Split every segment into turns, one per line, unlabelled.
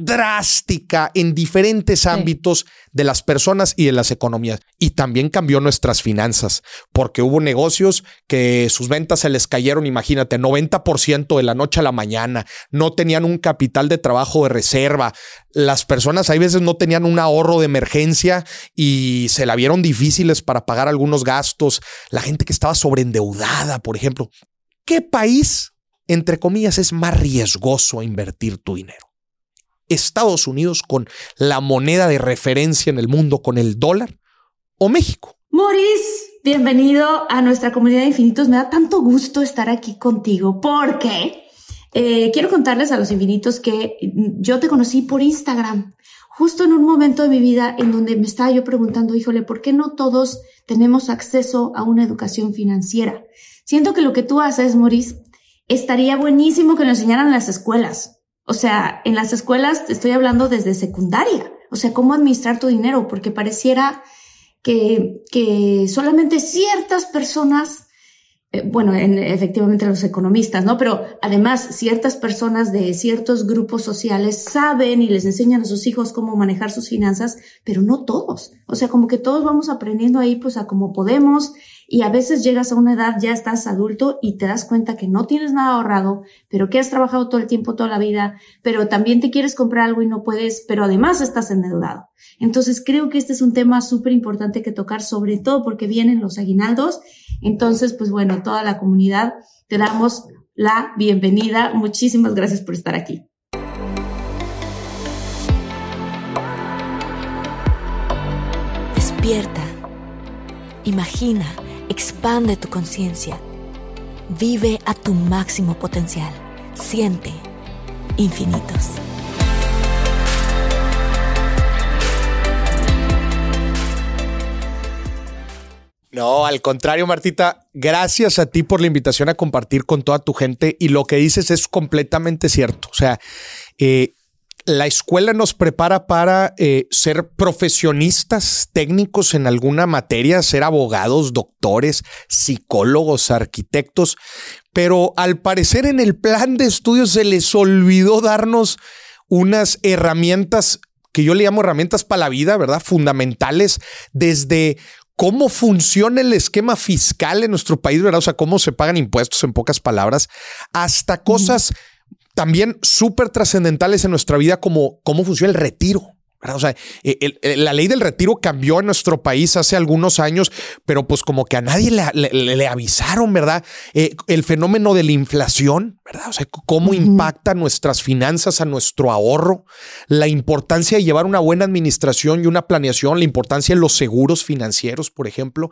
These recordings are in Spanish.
drástica en diferentes ámbitos de las personas y de las economías. Y también cambió nuestras finanzas, porque hubo negocios que sus ventas se les cayeron, imagínate, 90% de la noche a la mañana, no tenían un capital de trabajo de reserva. Las personas hay veces no tenían un ahorro de emergencia y se la vieron difíciles para pagar algunos gastos. La gente que estaba sobreendeudada, por ejemplo. ¿Qué país, entre comillas, es más riesgoso a invertir tu dinero? Estados Unidos con la moneda de referencia en el mundo, con el dólar, o México.
Maurice, bienvenido a nuestra comunidad de infinitos. Me da tanto gusto estar aquí contigo porque eh, quiero contarles a los infinitos que yo te conocí por Instagram, justo en un momento de mi vida en donde me estaba yo preguntando, híjole, ¿por qué no todos tenemos acceso a una educación financiera? Siento que lo que tú haces, Maurice, estaría buenísimo que lo enseñaran en las escuelas. O sea, en las escuelas te estoy hablando desde secundaria. O sea, cómo administrar tu dinero, porque pareciera que, que solamente ciertas personas, eh, bueno, en, efectivamente los economistas, ¿no? Pero además ciertas personas de ciertos grupos sociales saben y les enseñan a sus hijos cómo manejar sus finanzas, pero no todos. O sea, como que todos vamos aprendiendo ahí pues a cómo podemos y a veces llegas a una edad, ya estás adulto y te das cuenta que no tienes nada ahorrado, pero que has trabajado todo el tiempo, toda la vida, pero también te quieres comprar algo y no puedes, pero además estás endeudado. Entonces creo que este es un tema súper importante que tocar, sobre todo porque vienen los aguinaldos. Entonces, pues bueno, toda la comunidad te damos la bienvenida. Muchísimas gracias por estar aquí.
Despierta. Imagina Expande tu conciencia. Vive a tu máximo potencial. Siente infinitos.
No, al contrario, Martita, gracias a ti por la invitación a compartir con toda tu gente y lo que dices es completamente cierto. O sea, eh, la escuela nos prepara para eh, ser profesionistas técnicos en alguna materia, ser abogados, doctores, psicólogos, arquitectos, pero al parecer en el plan de estudios se les olvidó darnos unas herramientas que yo le llamo herramientas para la vida, ¿verdad? Fundamentales desde cómo funciona el esquema fiscal en nuestro país, ¿verdad? O sea, cómo se pagan impuestos en pocas palabras, hasta cosas también súper trascendentales en nuestra vida como cómo funciona el retiro. O sea, eh, la ley del retiro cambió en nuestro país hace algunos años, pero pues como que a nadie le, avisaron, ¿verdad? Eh, el fenómeno de la inflación, ¿verdad? O sea, cómo impacta nuestras finanzas, a nuestro ahorro, la importancia de llevar una buena administración y una planeación, la importancia de los seguros financieros, por ejemplo.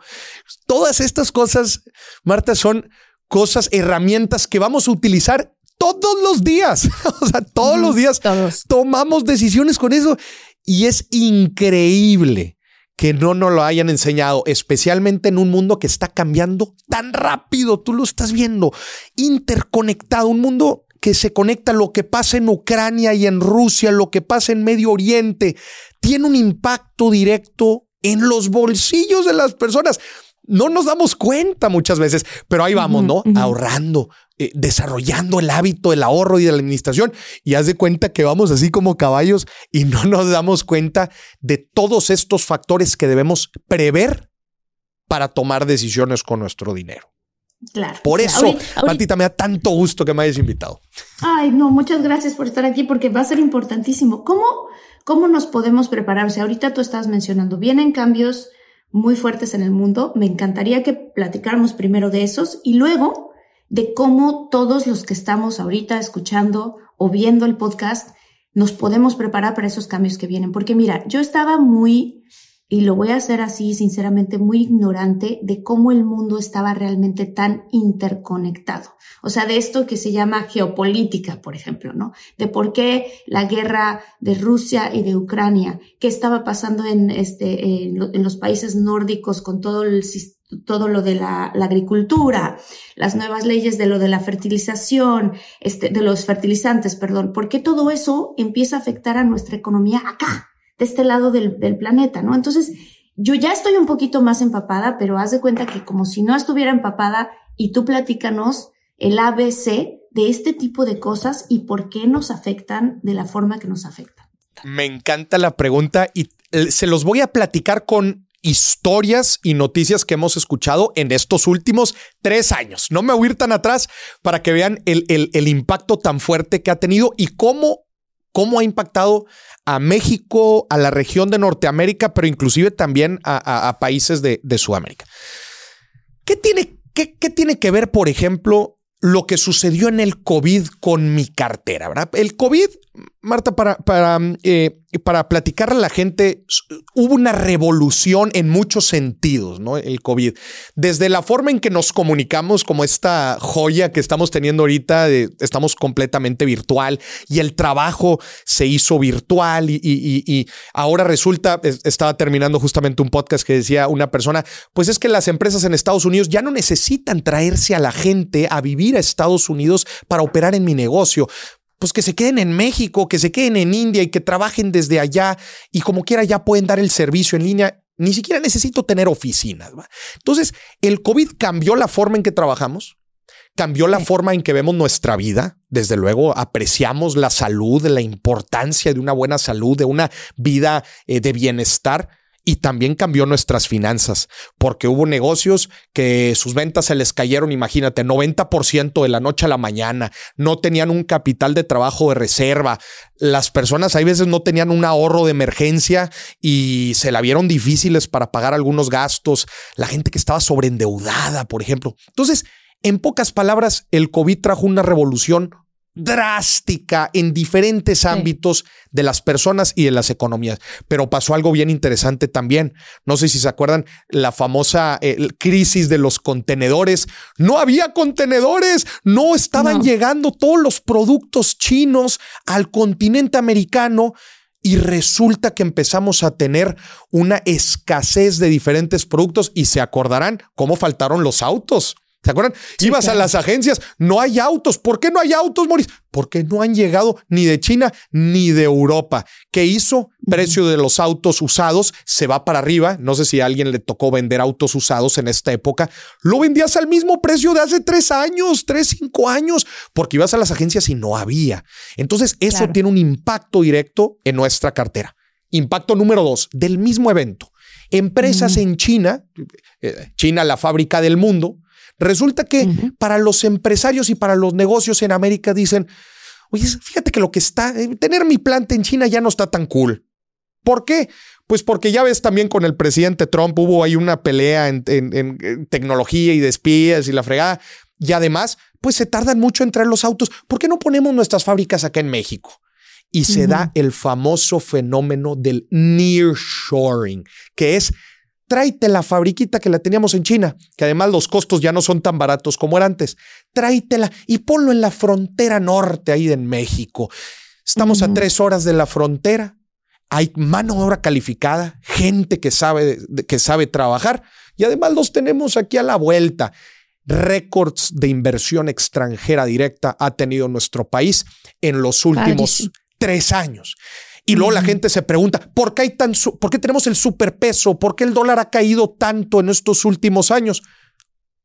Todas estas cosas, Marta, son cosas, herramientas que vamos a utilizar todos los días. o sea, todos los días tomamos decisiones con eso y es increíble que no nos lo hayan enseñado, especialmente en un mundo que está cambiando tan rápido. Tú lo estás viendo, interconectado, un mundo que se conecta lo que pasa en Ucrania y en Rusia, lo que pasa en Medio Oriente, tiene un impacto directo en los bolsillos de las personas. No nos damos cuenta muchas veces, pero ahí vamos, ¿no? Ahorrando, eh, desarrollando el hábito del ahorro y de la administración y haz de cuenta que vamos así como caballos y no nos damos cuenta de todos estos factores que debemos prever para tomar decisiones con nuestro dinero.
Claro.
Por eso, Martita, me da tanto gusto que me hayas invitado.
Ay, no, muchas gracias por estar aquí porque va a ser importantísimo. ¿Cómo, cómo nos podemos preparar? O sea, ahorita tú estás mencionando, vienen cambios muy fuertes en el mundo. Me encantaría que platicáramos primero de esos y luego de cómo todos los que estamos ahorita escuchando o viendo el podcast nos podemos preparar para esos cambios que vienen. Porque mira, yo estaba muy y lo voy a hacer así, sinceramente, muy ignorante de cómo el mundo estaba realmente tan interconectado. O sea, de esto que se llama geopolítica, por ejemplo, ¿no? De por qué la guerra de Rusia y de Ucrania, qué estaba pasando en, este, en, los países nórdicos con todo el todo lo de la, agricultura, las nuevas leyes de lo de la fertilización, este, de los fertilizantes, perdón, ¿por qué todo eso empieza a afectar a nuestra economía acá? de este lado del, planeta, ¿no? Entonces, yo ya estoy un poquito más empapada, pero haz de cuenta que como si no estuviera empapada y tú platícanos el ABC de este tipo de cosas y por qué nos afectan de la forma que nos afectan.
Me encanta la pregunta y eh, se los voy a platicar con historias y noticias que hemos escuchado en estos últimos tres años. No me voy a ir tan atrás para que vean el, el impacto tan fuerte que ha tenido y cómo cómo ha impactado a México, a la región de Norteamérica, pero inclusive también a, países de, Sudamérica. ¿Qué tiene, qué, ¿Qué tiene que ver, por ejemplo, lo que sucedió en el COVID con mi cartera, ¿verdad? El COVID, Marta, para, para, eh, para platicar a la gente, hubo una revolución en muchos sentidos, ¿no? El COVID. Desde la forma en que nos comunicamos, como esta joya que estamos teniendo ahorita, estamos completamente virtual y el trabajo se hizo virtual y, y ahora resulta, estaba terminando justamente un podcast que decía una persona, pues es que las empresas en Estados Unidos ya no necesitan traerse a la gente a vivir a Estados Unidos para operar en mi negocio. Pues que se queden en México, que se queden en India y que trabajen desde allá y como quiera ya pueden dar el servicio en línea. Ni siquiera necesito tener oficinas. Entonces, el COVID cambió la forma en que trabajamos, cambió la forma en que vemos nuestra vida. Desde luego, apreciamos la salud, la importancia de una buena salud, de una vida eh, de bienestar y también cambió nuestras finanzas, porque hubo negocios que sus ventas se les cayeron, imagínate, 90% de la noche a la mañana, no tenían un capital de trabajo de reserva, las personas hay veces no tenían un ahorro de emergencia y se la vieron difíciles para pagar algunos gastos, la gente que estaba sobreendeudada, por ejemplo. Entonces, en pocas palabras, el COVID trajo una revolución drástica en diferentes ámbitos de las personas y de las economías. Pero pasó algo bien interesante también. No sé si se acuerdan la famosa eh, crisis de los contenedores. No había contenedores, no estaban llegando todos los productos chinos al continente americano. Y resulta que empezamos a tener una escasez de diferentes productos y se acordarán cómo faltaron los autos. ¿Se acuerdan? Ibas a las agencias, no hay autos. ¿Por qué no hay autos, Moris? Porque no han llegado ni de China ni de Europa. ¿Qué hizo? Precio de los autos usados se va para arriba. No sé si a alguien le tocó vender autos usados en esta época. Lo vendías al mismo precio de hace tres años, tres, cinco años, porque ibas a las agencias y no había. Entonces, eso tiene un impacto directo en nuestra cartera. Impacto número dos, del mismo evento. Empresas en China, eh, China la fábrica del mundo, Resulta que para los empresarios y para los negocios en América dicen, oye, fíjate que lo que está, eh, tener mi planta en China ya no está tan cool. ¿Por qué? Pues porque ya ves también con el presidente Trump hubo ahí una pelea en, tecnología y de espías y la fregada. Y además, pues se tardan mucho en traer los autos. ¿Por qué no ponemos nuestras fábricas acá en México? Y se da el famoso fenómeno del nearshoring, que es tráete la fabriquita que la teníamos en China, que además los costos ya no son tan baratos como eran antes. Tráetela y ponlo en la frontera norte ahí en México. Estamos a tres horas de la frontera. Hay mano de obra calificada, gente que sabe, que sabe trabajar y además los tenemos aquí a la vuelta. Récords de inversión extranjera directa ha tenido nuestro país en los últimos tres años. Y luego la gente se pregunta, ¿por qué, hay tan ¿por qué tenemos el superpeso? ¿Por qué el dólar ha caído tanto en estos últimos años?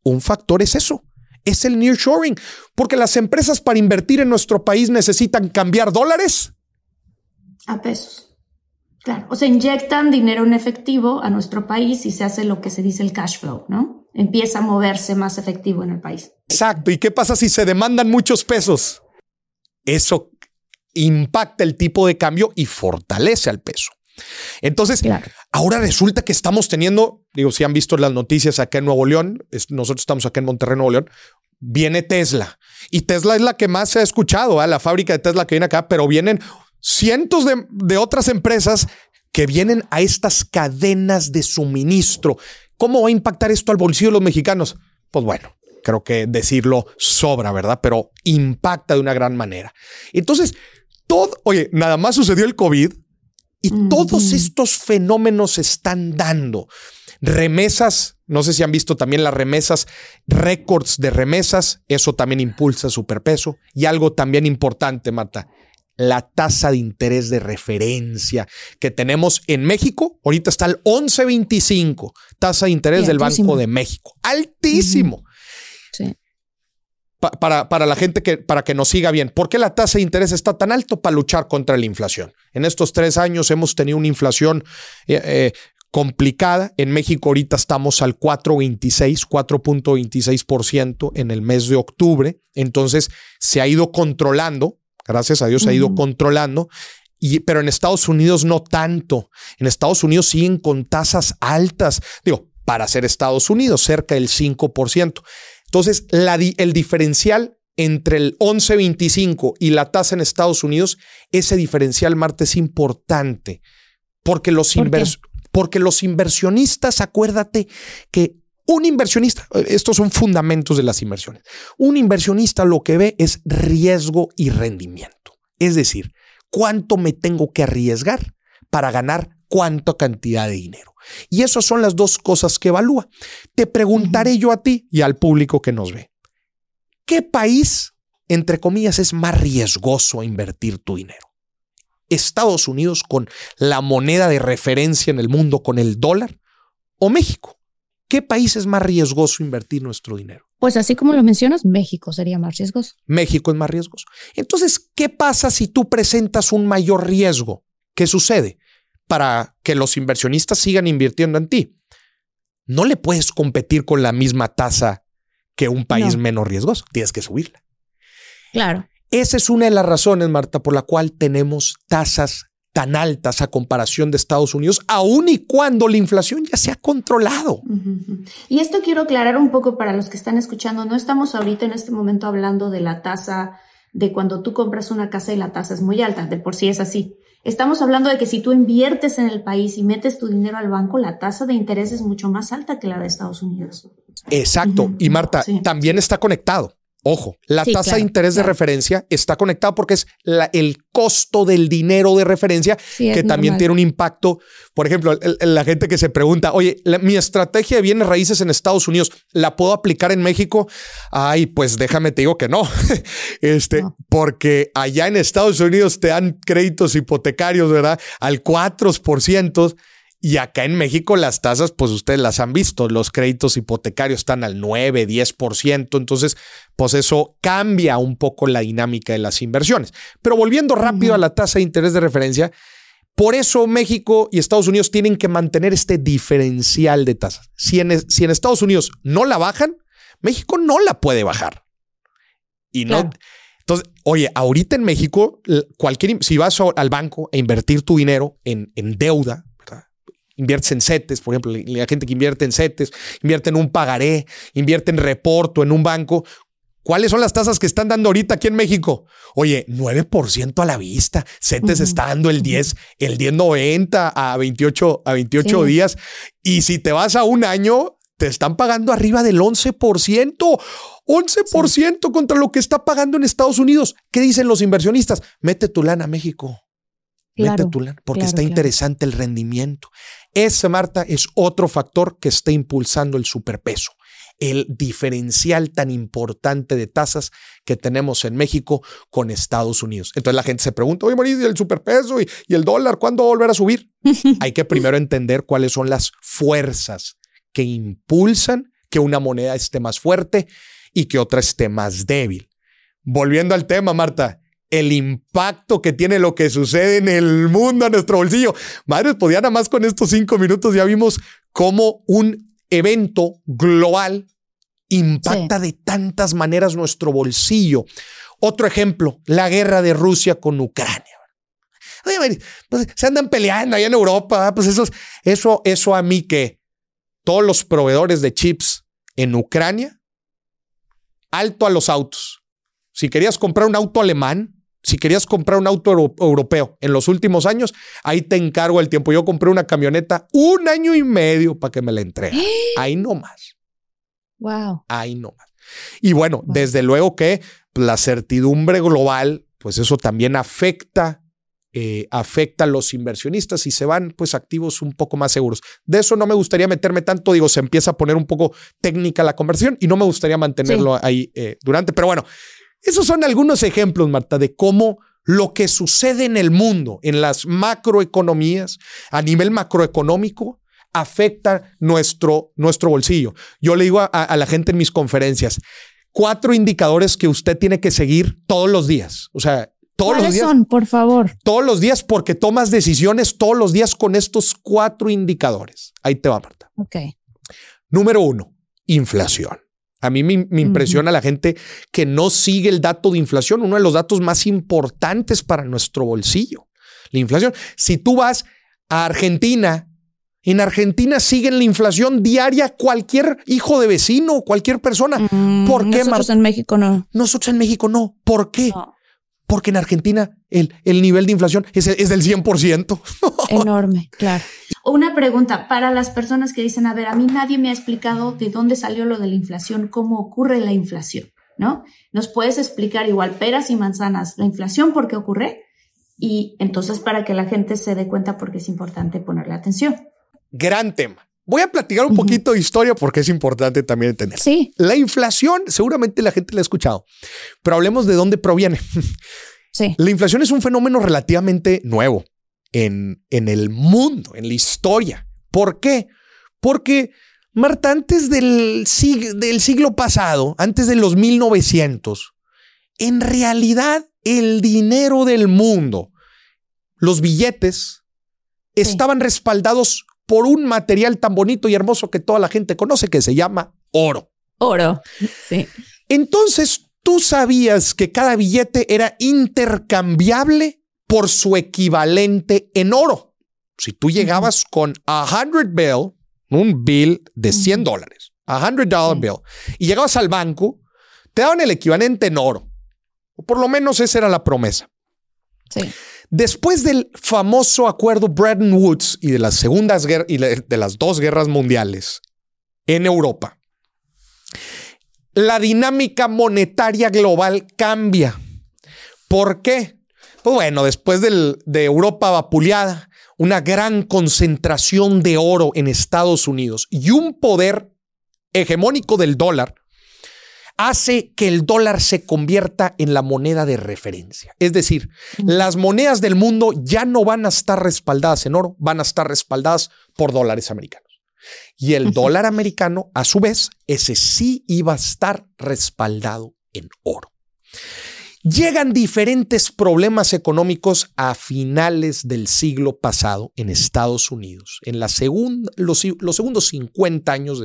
Un factor es eso, es el nearshoring, porque las empresas para invertir en nuestro país necesitan cambiar dólares
a pesos. Claro, o sea, inyectan dinero en efectivo a nuestro país y se hace lo que se dice el cash flow, ¿no? empieza a moverse más efectivo en el país.
Exacto. ¿Y qué pasa si se demandan muchos pesos? Eso impacta el tipo de cambio y fortalece al peso. Entonces, ahora resulta que estamos teniendo, digo, si han visto las noticias acá en Nuevo León, nosotros estamos acá en Monterrey, Nuevo León, viene Tesla. Y Tesla es la que más se ha escuchado, ¿eh? la fábrica de Tesla que viene acá, pero vienen cientos de, de otras empresas que vienen a estas cadenas de suministro. ¿Cómo va a impactar esto al bolsillo de los mexicanos? Pues bueno, creo que decirlo sobra, ¿verdad? Pero impacta de una gran manera. Entonces, todo, oye, nada más sucedió el COVID y todos estos fenómenos se están dando. Remesas, no sé si han visto también las remesas, récords de remesas, eso también impulsa superpeso. Y algo también importante, Marta, la tasa de interés de referencia que tenemos en México. Ahorita está el 11.25, tasa de interés del Banco de México. Altísimo. Para, para, la gente que, para que nos siga bien. ¿Por qué la tasa de interés está tan alto? Para luchar contra la inflación. En estos tres años hemos tenido una inflación eh, eh, complicada. En México ahorita estamos al 4.26, 4.26% en el mes de octubre. Entonces se ha ido controlando, gracias a Dios se ha ido controlando. Y, pero en Estados Unidos no tanto. En Estados Unidos siguen con tasas altas. Digo, para ser Estados Unidos, cerca del 5%. Entonces, el diferencial entre el 11.25 y la tasa en Estados Unidos, ese diferencial, Marte, es importante porque los, porque los inversionistas, acuérdate que un inversionista, estos son fundamentos de las inversiones, un inversionista lo que ve es riesgo y rendimiento. Es decir, cuánto me tengo que arriesgar para ganar cuánta cantidad de dinero. Y esas son las dos cosas que evalúa. Te preguntaré yo a ti y al público que nos ve, ¿qué país, entre comillas, es más riesgoso a invertir tu dinero? ¿Estados Unidos con la moneda de referencia en el mundo, con el dólar? ¿O México? ¿Qué país es más riesgoso invertir nuestro dinero?
Pues así como lo mencionas, México sería más riesgoso.
México es más riesgoso. Entonces, ¿qué pasa si tú presentas un mayor riesgo? ¿Qué sucede? Para que los inversionistas sigan invirtiendo en ti. No le puedes competir con la misma tasa que un país menos riesgoso. Tienes que subirla.
Claro.
Esa es una de las razones, Marta, por la cual tenemos tasas tan altas a comparación de Estados Unidos, aun y cuando la inflación ya se ha controlado.
Y esto quiero aclarar un poco para los que están escuchando. No estamos ahorita en este momento hablando de la tasa de cuando tú compras una casa y la tasa es muy alta, de por sí es así. Estamos hablando de que si tú inviertes en el país y metes tu dinero al banco, la tasa de interés es mucho más alta que la de Estados Unidos.
Exacto. Y Marta, también está conectado. Ojo, la tasa de interés de referencia está conectada porque es el costo del dinero de referencia que también tiene un impacto. Por ejemplo, la gente que se pregunta, oye, mi estrategia de bienes raíces en Estados Unidos, ¿la puedo aplicar en México? Ay, pues déjame te digo que no. este, porque allá en Estados Unidos te dan créditos hipotecarios, ¿verdad? Al 4%. Y acá en México las tasas, pues ustedes las han visto, los créditos hipotecarios están al 9, 10%, entonces pues eso cambia un poco la dinámica de las inversiones. Pero volviendo rápido a la tasa de interés de referencia, por eso México y Estados Unidos tienen que mantener este diferencial de tasas. Si en, si en Estados Unidos no la bajan, México no la puede bajar. Y no... Entonces, oye, ahorita en México, cualquier, si vas al banco a invertir tu dinero en, en deuda, inviertes en CETES, por ejemplo, la gente que invierte en CETES, invierte en un pagaré, invierte en reporto, en un banco. ¿Cuáles son las tasas que están dando ahorita aquí en México? Oye, 9% a la vista. CETES está dando el 10, el 10.90 a 28, a 28 días. Y si te vas a un año, te están pagando arriba del 11%. 11% contra lo que está pagando en Estados Unidos. ¿Qué dicen los inversionistas? Mete tu lana a México. Mete tu lana, porque está interesante el rendimiento. Ese, Marta, es otro factor que está impulsando el superpeso. El diferencial tan importante de tasas que tenemos en México con Estados Unidos. Entonces la gente se pregunta, oye, Mauricio, el superpeso y, y el dólar, ¿cuándo va a volver a subir? Hay que primero entender cuáles son las fuerzas que impulsan que una moneda esté más fuerte y que otra esté más débil. Volviendo al tema, Marta, el impacto que tiene lo que sucede en el mundo a nuestro bolsillo. Madres, podía nada más con estos cinco minutos ya vimos cómo un evento global impacta de tantas maneras nuestro bolsillo. Otro ejemplo, la guerra de Rusia con Ucrania. Oye, pues, se andan peleando allá en Europa, pues eso, eso, eso a mí que todos los proveedores de chips en Ucrania, alto a los autos. Si querías comprar un auto alemán, si querías comprar un auto europeo en los últimos años, ahí te encargo el tiempo. Yo compré una camioneta un año y medio para que me la entregue. Ahí no más.
Wow.
Ahí no más. Y bueno, desde luego que la certidumbre global, pues eso también afecta eh, afecta a los inversionistas y se van pues activos un poco más seguros. De eso no me gustaría meterme tanto, digo, se empieza a poner un poco técnica la conversión y no me gustaría mantenerlo ahí eh, durante, pero bueno, esos son algunos ejemplos, Marta, de cómo lo que sucede en el mundo, en las macroeconomías, a nivel macroeconómico, afecta nuestro, nuestro bolsillo. Yo le digo a, a la gente en mis conferencias, cuatro indicadores que usted tiene que seguir todos los días. O sea, todos los días,
son, por favor?
Todos los días, porque tomas decisiones todos los días con estos cuatro indicadores. Ahí te va, Marta.
Ok.
Número uno, inflación. A mí me, impresiona la gente que no sigue el dato de inflación, uno de los datos más importantes para nuestro bolsillo. La inflación. Si tú vas a Argentina, en Argentina siguen la inflación diaria cualquier hijo de vecino, cualquier persona.
Mm, ¿Por qué, Nosotros en México no.
Nosotros en México no. ¿Por qué? Porque en Argentina el, el nivel de inflación es, es del 100%.
Enorme, claro.
Una pregunta para las personas que dicen, a ver, a mí nadie me ha explicado de dónde salió lo de la inflación, cómo ocurre la inflación, ¿no? ¿Nos puedes explicar igual peras y manzanas la inflación, por qué ocurre? Y entonces para que la gente se dé cuenta porque es importante ponerle atención.
Gran tema. Voy a platicar un poquito de historia porque es importante también entender.
Sí.
La inflación, seguramente la gente la ha escuchado, pero hablemos de dónde proviene.
Sí.
La inflación es un fenómeno relativamente nuevo en, en el mundo, en la historia. ¿Por qué? Porque, Marta, antes del, del siglo pasado, antes de los 1900, en realidad el dinero del mundo, los billetes, estaban respaldados por un material tan bonito y hermoso que toda la gente conoce que se llama oro.
Oro, sí.
Entonces, ¿tú sabías que cada billete era intercambiable por su equivalente en oro? Si tú llegabas con a 100 bill, un bill de 100 dólares, a 100 dollar bill, y llegabas al banco, te daban el equivalente en oro. O por lo menos esa era la promesa.
Sí.
Después del famoso acuerdo Bretton Woods y de las segundas y de las dos guerras mundiales en Europa, la dinámica monetaria global cambia. ¿Por qué? Pues bueno, después de Europa vapuleada, una gran concentración de oro en Estados Unidos y un poder hegemónico del dólar, hace que el dólar se convierta en la moneda de referencia. Es decir, las monedas del mundo ya no van a estar respaldadas en oro, van a estar respaldadas por dólares americanos. Y el dólar americano, a su vez, ese sí iba a estar respaldado en oro. Llegan diferentes problemas económicos a finales del siglo pasado en Estados Unidos. En los, segundos 50 años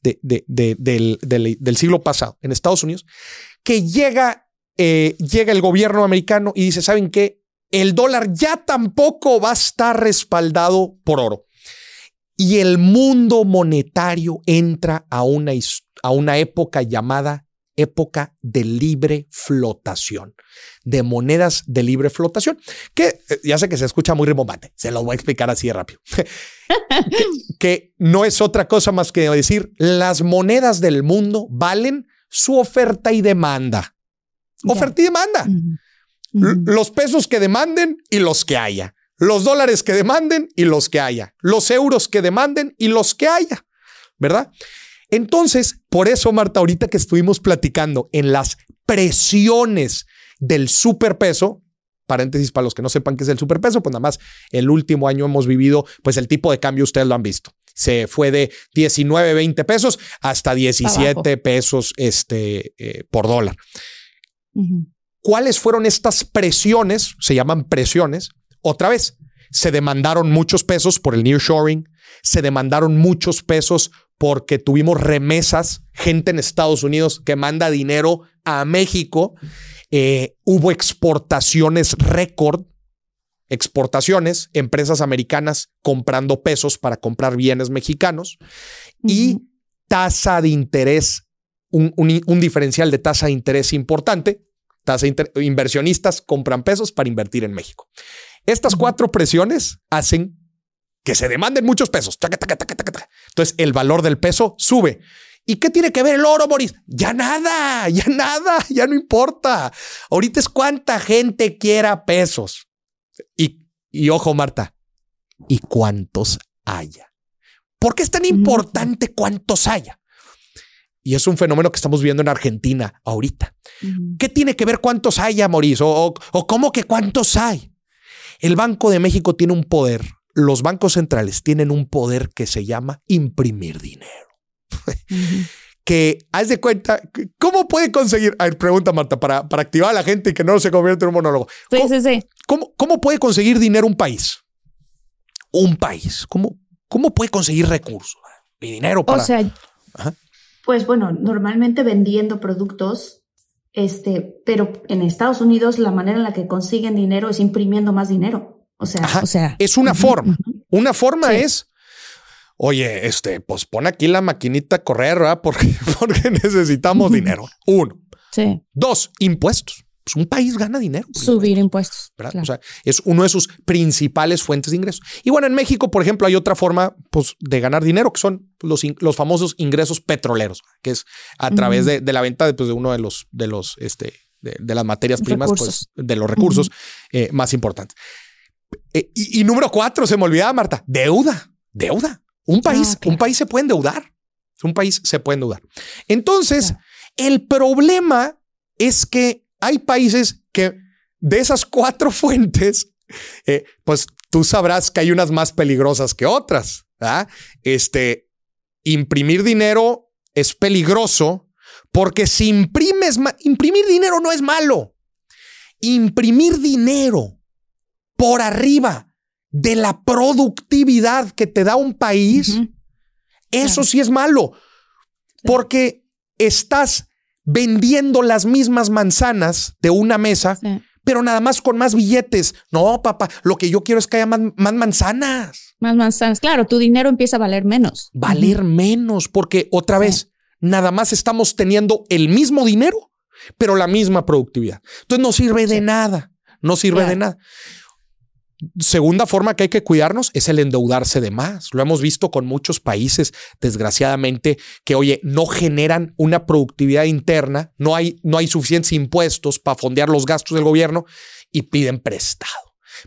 del, siglo pasado en Estados Unidos, que llega, eh, llega el gobierno americano y dice, ¿saben qué? El dólar ya tampoco va a estar respaldado por oro. Y el mundo monetario entra a una, a una época llamada época de libre flotación, de monedas de libre flotación, que eh, ya sé que se escucha muy rimbombante, se lo voy a explicar así de rápido, que, no es otra cosa más que decir, las monedas del mundo valen su oferta y demanda. Oferta y demanda. Los pesos que demanden y los que haya. Los dólares que demanden y los que haya. Los euros que demanden y los que haya. ¿Verdad? Entonces, por eso, Marta, ahorita que estuvimos platicando en las presiones del superpeso, paréntesis para los que no sepan qué es el superpeso, pues nada más el último año hemos vivido, pues el tipo de cambio ustedes lo han visto. Se fue de 19, 20 pesos hasta 17 pesos este, eh, por dólar. ¿Cuáles fueron estas presiones? Se llaman presiones. Otra vez, se demandaron muchos pesos por el nearshoring, se demandaron muchos pesos porque tuvimos remesas, gente en Estados Unidos que manda dinero a México. Eh, hubo exportaciones récord, exportaciones, empresas americanas comprando pesos para comprar bienes mexicanos y tasa de interés, un, un- un diferencial de tasa de interés importante. Tasa inter- inversionistas compran pesos para invertir en México. Estas cuatro presiones hacen que se demanden muchos pesos. Entonces el valor del peso sube. ¿Y qué tiene que ver el oro, Boris? Ya nada, ya nada, ya no importa. Ahorita es cuánta gente quiera pesos. Y, y ojo, Marta, y cuántos haya. ¿Por qué es tan importante cuántos haya? Y es un fenómeno que estamos viendo en Argentina ahorita. ¿Qué tiene que ver cuántos haya, Mauricio? O, o, o cómo que cuántos hay? El Banco de México tiene un poder. Los bancos centrales tienen un poder que se llama imprimir dinero. Que haz de cuenta, ¿cómo puede conseguir? A ver, pregunta Marta, para, para activar a la gente y que no se convierta en un monólogo.
Sí,
¿Cómo,
sí, sí.
cómo- cómo puede conseguir dinero un país? Un país. ¿Cómo, cómo puede conseguir recursos? Y dinero para.
O sea,
Pues bueno, normalmente vendiendo productos, este, pero en Estados Unidos la manera en la que consiguen dinero es imprimiendo más dinero. O sea,
Ajá.
o sea.
es una forma. Una forma
Sí.
es, oye, este, pues pon aquí la maquinita a correr, ¿verdad? Porque, porque necesitamos dinero. Uno.
Sí.
Dos, impuestos. Pues un país gana dinero.
Subir
impuestos,
impuestos.
¿verdad?
claro.
O sea, es uno de sus principales fuentes de ingresos. Y bueno, en México, por ejemplo, hay otra forma pues, de ganar dinero que son los, los famosos ingresos petroleros, que es a través de, de la venta de, pues, de uno de los, de los, este, de, de las materias primas,
Recursos.
pues, de los recursos eh, más importantes. Eh, y, y número cuatro, se me olvidaba, Marta, deuda, deuda. Un país,
Ah, claro.
un país se puede endeudar. Un país se puede endeudar. Entonces, el problema es que hay países que de esas cuatro fuentes, eh, pues tú sabrás que hay unas más peligrosas que otras. ¿verdad? Este, imprimir dinero es peligroso porque si imprimes, imprimir dinero no es malo. Imprimir dinero por arriba de la productividad que te da un país, eso sí es malo, porque estás vendiendo las mismas manzanas de una mesa,
Sí.
pero nada más con más billetes. No, papá, lo que yo quiero es que haya más, más manzanas.
Más manzanas. Claro, tu dinero empieza a valer menos.
Valer menos, porque otra
Sí.
vez, nada más estamos teniendo el mismo dinero, pero la misma productividad. Entonces no sirve de nada, no sirve
Claro.
de nada. Segunda forma que hay que cuidarnos es el endeudarse de más. Lo hemos visto con muchos países, desgraciadamente, que, oye, no generan una productividad interna, no hay, no hay suficientes impuestos para fondear los gastos del gobierno y piden prestado.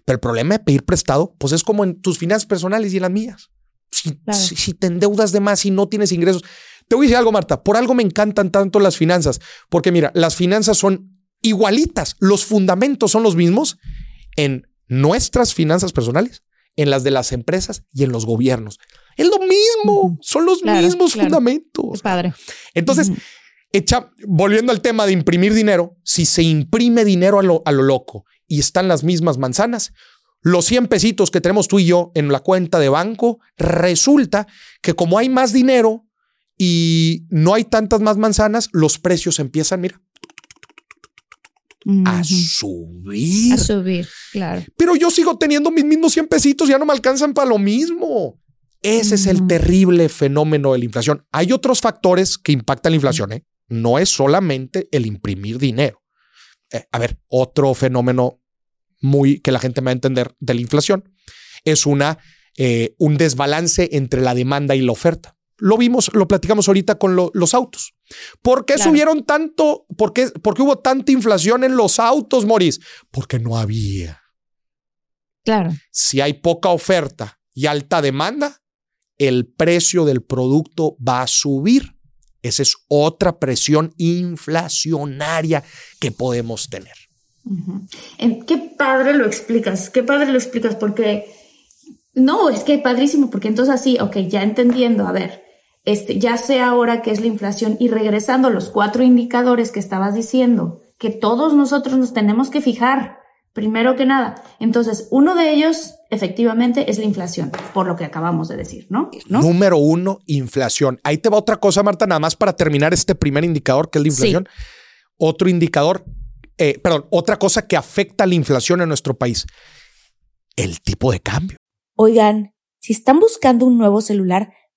Pero el problema de pedir prestado, pues es como en tus finanzas personales y en las mías. Si,
Claro.
si, si te endeudas de más y no tienes ingresos. Te voy a decir algo, Marta. Por algo me encantan tanto las finanzas, porque mira, las finanzas son igualitas. Los fundamentos son los mismos en nuestras finanzas personales, en las de las empresas y en los gobiernos. Es lo mismo, son los
Claro,
mismos
claro.
fundamentos.
Padre.
Entonces, echa, volviendo al tema de imprimir dinero, si se imprime dinero a lo, a lo loco y están las mismas manzanas, los 100 pesitos que tenemos tú y yo en la cuenta de banco, resulta que como hay más dinero y no hay tantas más manzanas, los precios empiezan, mira, a subir.
A subir, claro.
Pero yo sigo teniendo mis mismos 100 pesitos, ya no me alcanzan para lo mismo. Ese es el terrible fenómeno de la inflación. Hay otros factores que impactan la inflación, ¿eh? No es solamente el imprimir dinero. Eh, a ver, otro fenómeno muy que la gente me va a entender de la inflación es una, eh, un desbalance entre la demanda y la oferta. Lo vimos, lo platicamos ahorita con lo- los autos. ¿Por qué
Claro.
subieron tanto? ¿Por qué, por qué hubo tanta inflación en los autos, Moris? Porque no había.
Claro.
Si hay poca oferta y alta demanda, el precio del producto va a subir. Esa es otra presión inflacionaria que podemos tener.
En- Qué padre lo explicas, qué padre lo explicas, porque no, es que padrísimo, porque entonces así, ok, ya entendiendo, a ver, este, ya sé ahora qué es la inflación y regresando a los cuatro indicadores que estabas diciendo, que todos nosotros nos tenemos que fijar primero que nada. Entonces, uno de ellos efectivamente es la inflación, por lo que acabamos de decir, ¿no?
Número uno, inflación. Ahí te va otra cosa, Marta, nada más para terminar este primer indicador que es la inflación. Otro indicador, eh, perdón, otra cosa que afecta la inflación en nuestro país, el tipo de cambio.
Oigan, si están buscando un nuevo celular,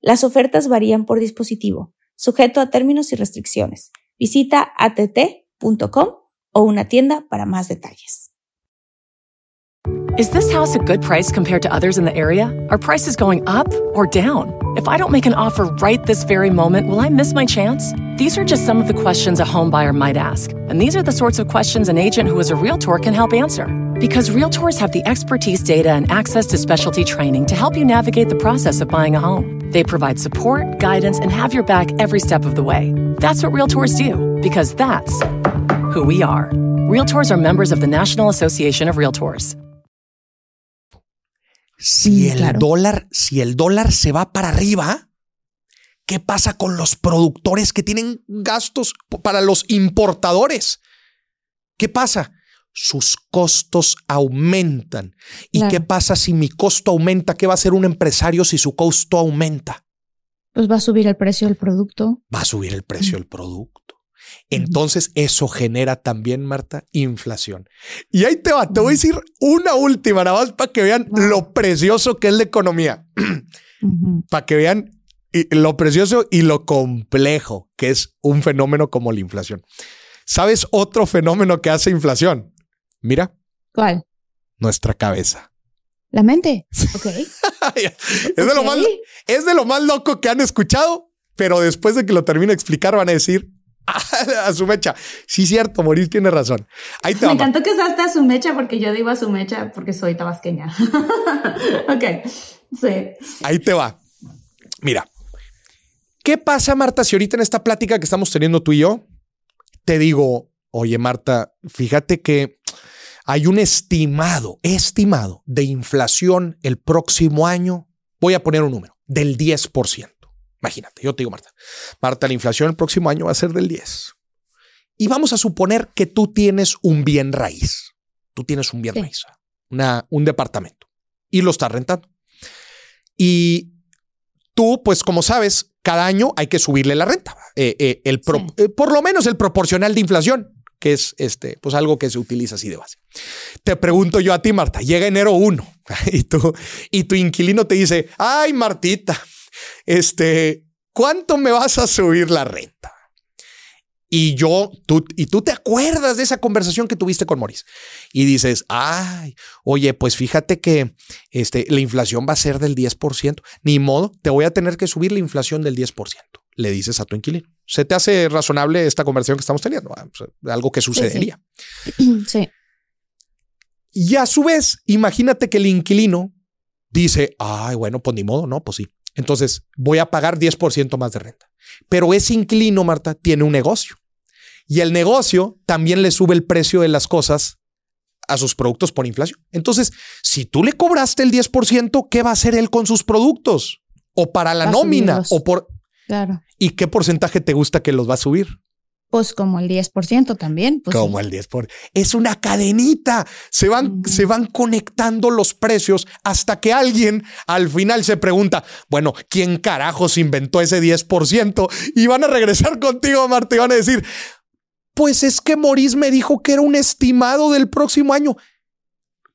Las ofertas varían por dispositivo, sujeto a términos y restricciones. Visita att.com o una tienda para más detalles.
Is this house a good price compared to others in the area? Are prices going up or down? If I don't make an offer right this very moment, will I miss my chance? These are just some of the questions a home buyer might ask. And these are the sorts of questions an agent who is a realtor can help answer. Because realtors have the expertise, data, and access to specialty training to help you navigate the process of buying a home. They provide support, guidance, and have your back every step of the way. That's what realtors do, because that's who we are. Realtors are members of the National Association of Realtors.
Si el
claro.
dólar, si el dólar se va para arriba, ¿qué pasa con los productores que tienen gastos para los importadores? ¿Qué pasa? Sus costos aumentan. ¿Y
Claro.
qué pasa si mi costo aumenta? ¿Qué va a hacer un empresario si su costo aumenta?
Pues va a subir el precio del producto.
Va a subir el precio del producto. Entonces, eso genera también, Marta, inflación. Y ahí te va, te voy a decir una última, nada más para que vean
Wow.
lo precioso que es la economía. Para que vean lo precioso y lo complejo que es un fenómeno como la inflación. ¿Sabes otro fenómeno que hace inflación? Mira,
¿Cuál?
nuestra cabeza.
La mente. Ok.
es, de lo más, es de lo más loco que han escuchado, pero después de que lo termine de explicar van a decir a su mecha. Sí, cierto, Moris tiene razón. Ahí te
Me encantó que usaste a su mecha porque yo digo a su mecha porque soy tabasqueña. ok, sí.
Ahí te va. Mira, ¿qué pasa, Marta, si ahorita en esta plática que estamos teniendo tú y yo, te digo, oye, Marta, fíjate que hay un estimado, estimado de inflación el próximo año, voy a poner un número, del 10%. Imagínate, yo te digo, Marta, Marta, la inflación el próximo año va a ser del 10. Y vamos a suponer que tú tienes un bien raíz. Tú tienes un bien
Sí.
raíz, una, un departamento y lo estás rentando. Y tú, pues como sabes, cada año hay que subirle la renta. Eh, eh, el pro-
Sí.
eh, por lo menos el proporcional de inflación, que es este, pues algo que se utiliza así de base. Te pregunto yo a ti, Marta, llega enero 1 y tú, y tu inquilino te dice, ay, Martita, este, ¿cuánto me vas a subir la renta? Y yo, tú, y tú te acuerdas de esa conversación que tuviste con Maurice y dices, ay, oye, pues fíjate que este, la inflación va a ser del 10%. Ni modo, te voy a tener que subir la inflación del 10%. Le dices a tu inquilino. ¿Se te hace razonable esta conversación que estamos teniendo? Ah, pues, algo que sucedería.
Sí.
Y a su vez, imagínate que el inquilino dice, ay, bueno, pues ni modo, no, pues sí. Entonces voy a pagar 10% más de renta. Pero ese inquilino, Marta, tiene un negocio. Y el negocio también le sube el precio de las cosas a sus productos por inflación. Entonces, si tú le cobraste el 10%, ¿qué va a hacer él con sus productos? O para la
Va
nómina, o por...
Claro.
¿Y qué porcentaje te gusta que los va a subir?
Pues como el 10% también. Pues
como
sí.
el 10 por es una cadenita. Se van, se van conectando los precios hasta que alguien al final se pregunta, bueno, ¿quién carajos inventó ese 10%? Y van a regresar contigo, Marta, y van a decir, pues es que Maurice me dijo que era un estimado del próximo año.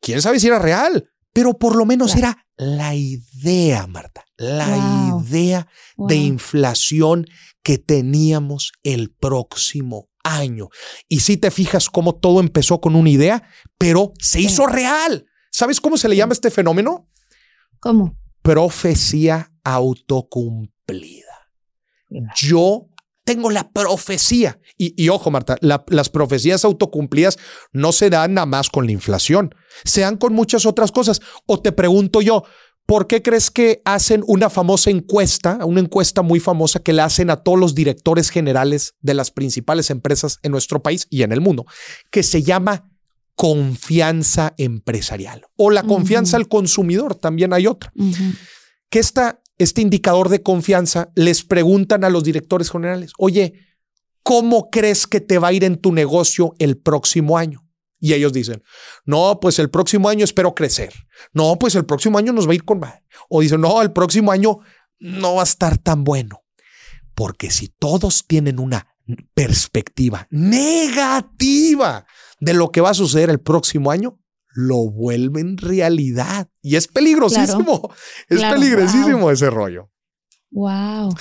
¿Quién sabe si era real? Pero por lo menos
Claro.
era la idea, Marta, la
Wow.
idea de inflación que teníamos el próximo año. Y si te fijas cómo todo empezó con una idea, pero se hizo real. ¿Sabes cómo se le llama este fenómeno?
¿Cómo?
Profecía autocumplida. Yo tengo la profecía. Y, y ojo, Marta, la- las profecías autocumplidas no se dan nada más con la inflación, se dan con muchas otras cosas. O te pregunto yo, ¿por qué crees que hacen una famosa encuesta, una encuesta muy famosa que la hacen a todos los directores generales de las principales empresas en nuestro país y en el mundo, que se llama confianza empresarial o la confianza al consumidor? También hay otra que esta, este indicador de confianza les preguntan a los directores generales, oye, ¿cómo crees que te va a ir en tu negocio el próximo año? Y ellos dicen, no, pues el próximo año espero crecer. No, pues el próximo año nos va a ir con más. O dicen, no, el próximo año no va a estar tan bueno. Porque si todos tienen una perspectiva negativa de lo que va a suceder el próximo año, lo vuelven realidad. Y es peligrosísimo. Es
Claro,
peligrosísimo ese rollo.
Wow.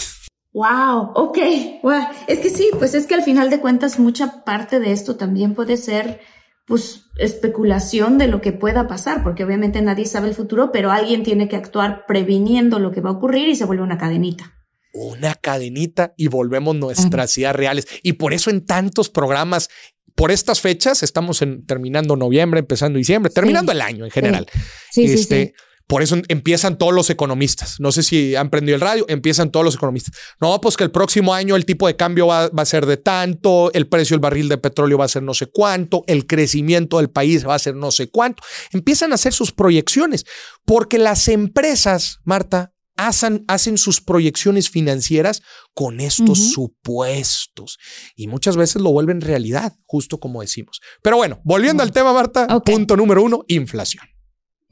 Wow, ok. Wow. Es que sí, pues es que al final de cuentas mucha parte de esto también puede ser pues especulación de lo que pueda pasar, porque obviamente nadie sabe el futuro, pero alguien tiene que actuar previniendo lo que va a ocurrir y se vuelve una cadenita.
Una cadenita y volvemos nuestras ideas reales. Y por eso en tantos programas, por estas fechas, estamos en, terminando noviembre, empezando diciembre, terminando el año en general.
Sí, sí,
este,
sí.
Por eso empiezan todos los economistas. No sé si han prendido el radio, empiezan todos los economistas. No, pues que el próximo año el tipo de cambio va, va a ser de tanto, el precio del barril de petróleo va a ser no sé cuánto, el crecimiento del país va a ser no sé cuánto. Empiezan a hacer sus proyecciones, porque las empresas, Marta, hacen, hacen sus proyecciones financieras con estos supuestos y muchas veces lo vuelven realidad, justo como decimos. Pero bueno, volviendo al tema, Marta, punto número uno, inflación.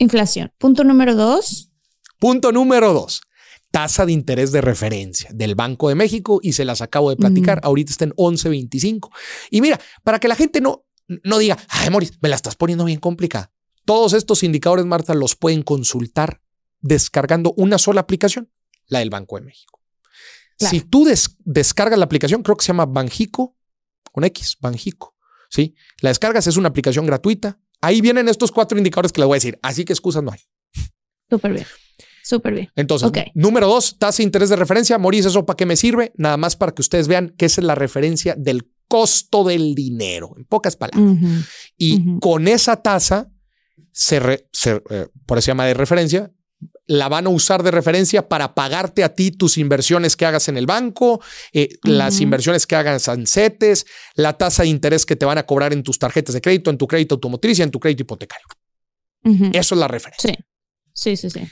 Inflación. Punto número dos.
Punto número dos. Tasa de interés de referencia del Banco de México y se las acabo de platicar.
Mm.
Ahorita está en 11.25. Y mira, para que la gente no, no diga, ay, Moris, me la estás poniendo bien complicada. Todos estos indicadores, Marta, los pueden consultar descargando una sola aplicación, la del Banco de México.
Claro.
Si tú des- descargas la aplicación, creo que se llama Banjico, con X, Banjico. Sí, la descargas, es una aplicación gratuita. Ahí vienen estos cuatro indicadores que les voy a decir. Así que excusas no hay.
Súper bien. Súper bien.
Entonces, número dos, tasa de interés de referencia. Moris, ¿eso para qué me sirve? Nada más para que ustedes vean que esa es la referencia del costo del dinero, en pocas palabras. Y con esa tasa, se re- se, eh, por eso se llama de referencia, la van a usar de referencia para pagarte a ti tus inversiones que hagas en el banco, eh, las inversiones que hagas en CETES, la tasa de interés que te van a cobrar en tus tarjetas de crédito, en tu crédito automotriz y en tu crédito hipotecario. Eso es la referencia.
Sí. Sí, sí, sí.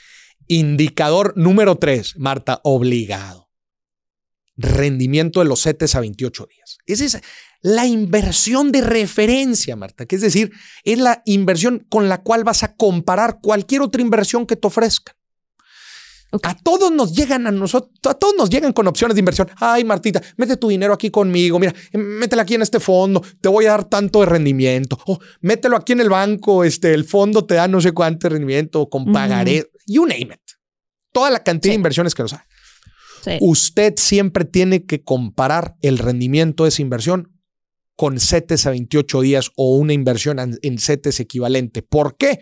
Indicador número tres, Marta, obligado. Rendimiento de los CETES a 28 días. Esa es la inversión de referencia, Marta, que es decir, es la inversión con la cual vas a comparar cualquier otra inversión que te ofrezcan.
Ok.
A todos nos llegan a nosotros, a todos nos llegan con opciones de inversión. Ay, Martita, mete tu dinero aquí conmigo. Mira, mételo aquí en este fondo. Te voy a dar tanto de rendimiento. O mételo aquí en el banco. Este, el fondo te da no sé cuánto de rendimiento con pagaré. You name it. Toda la cantidad de inversiones que nos hay.
Sí.
Usted siempre tiene que comparar el rendimiento de esa inversión con CETES a 28 días o una inversión en CETES equivalente. ¿Por qué?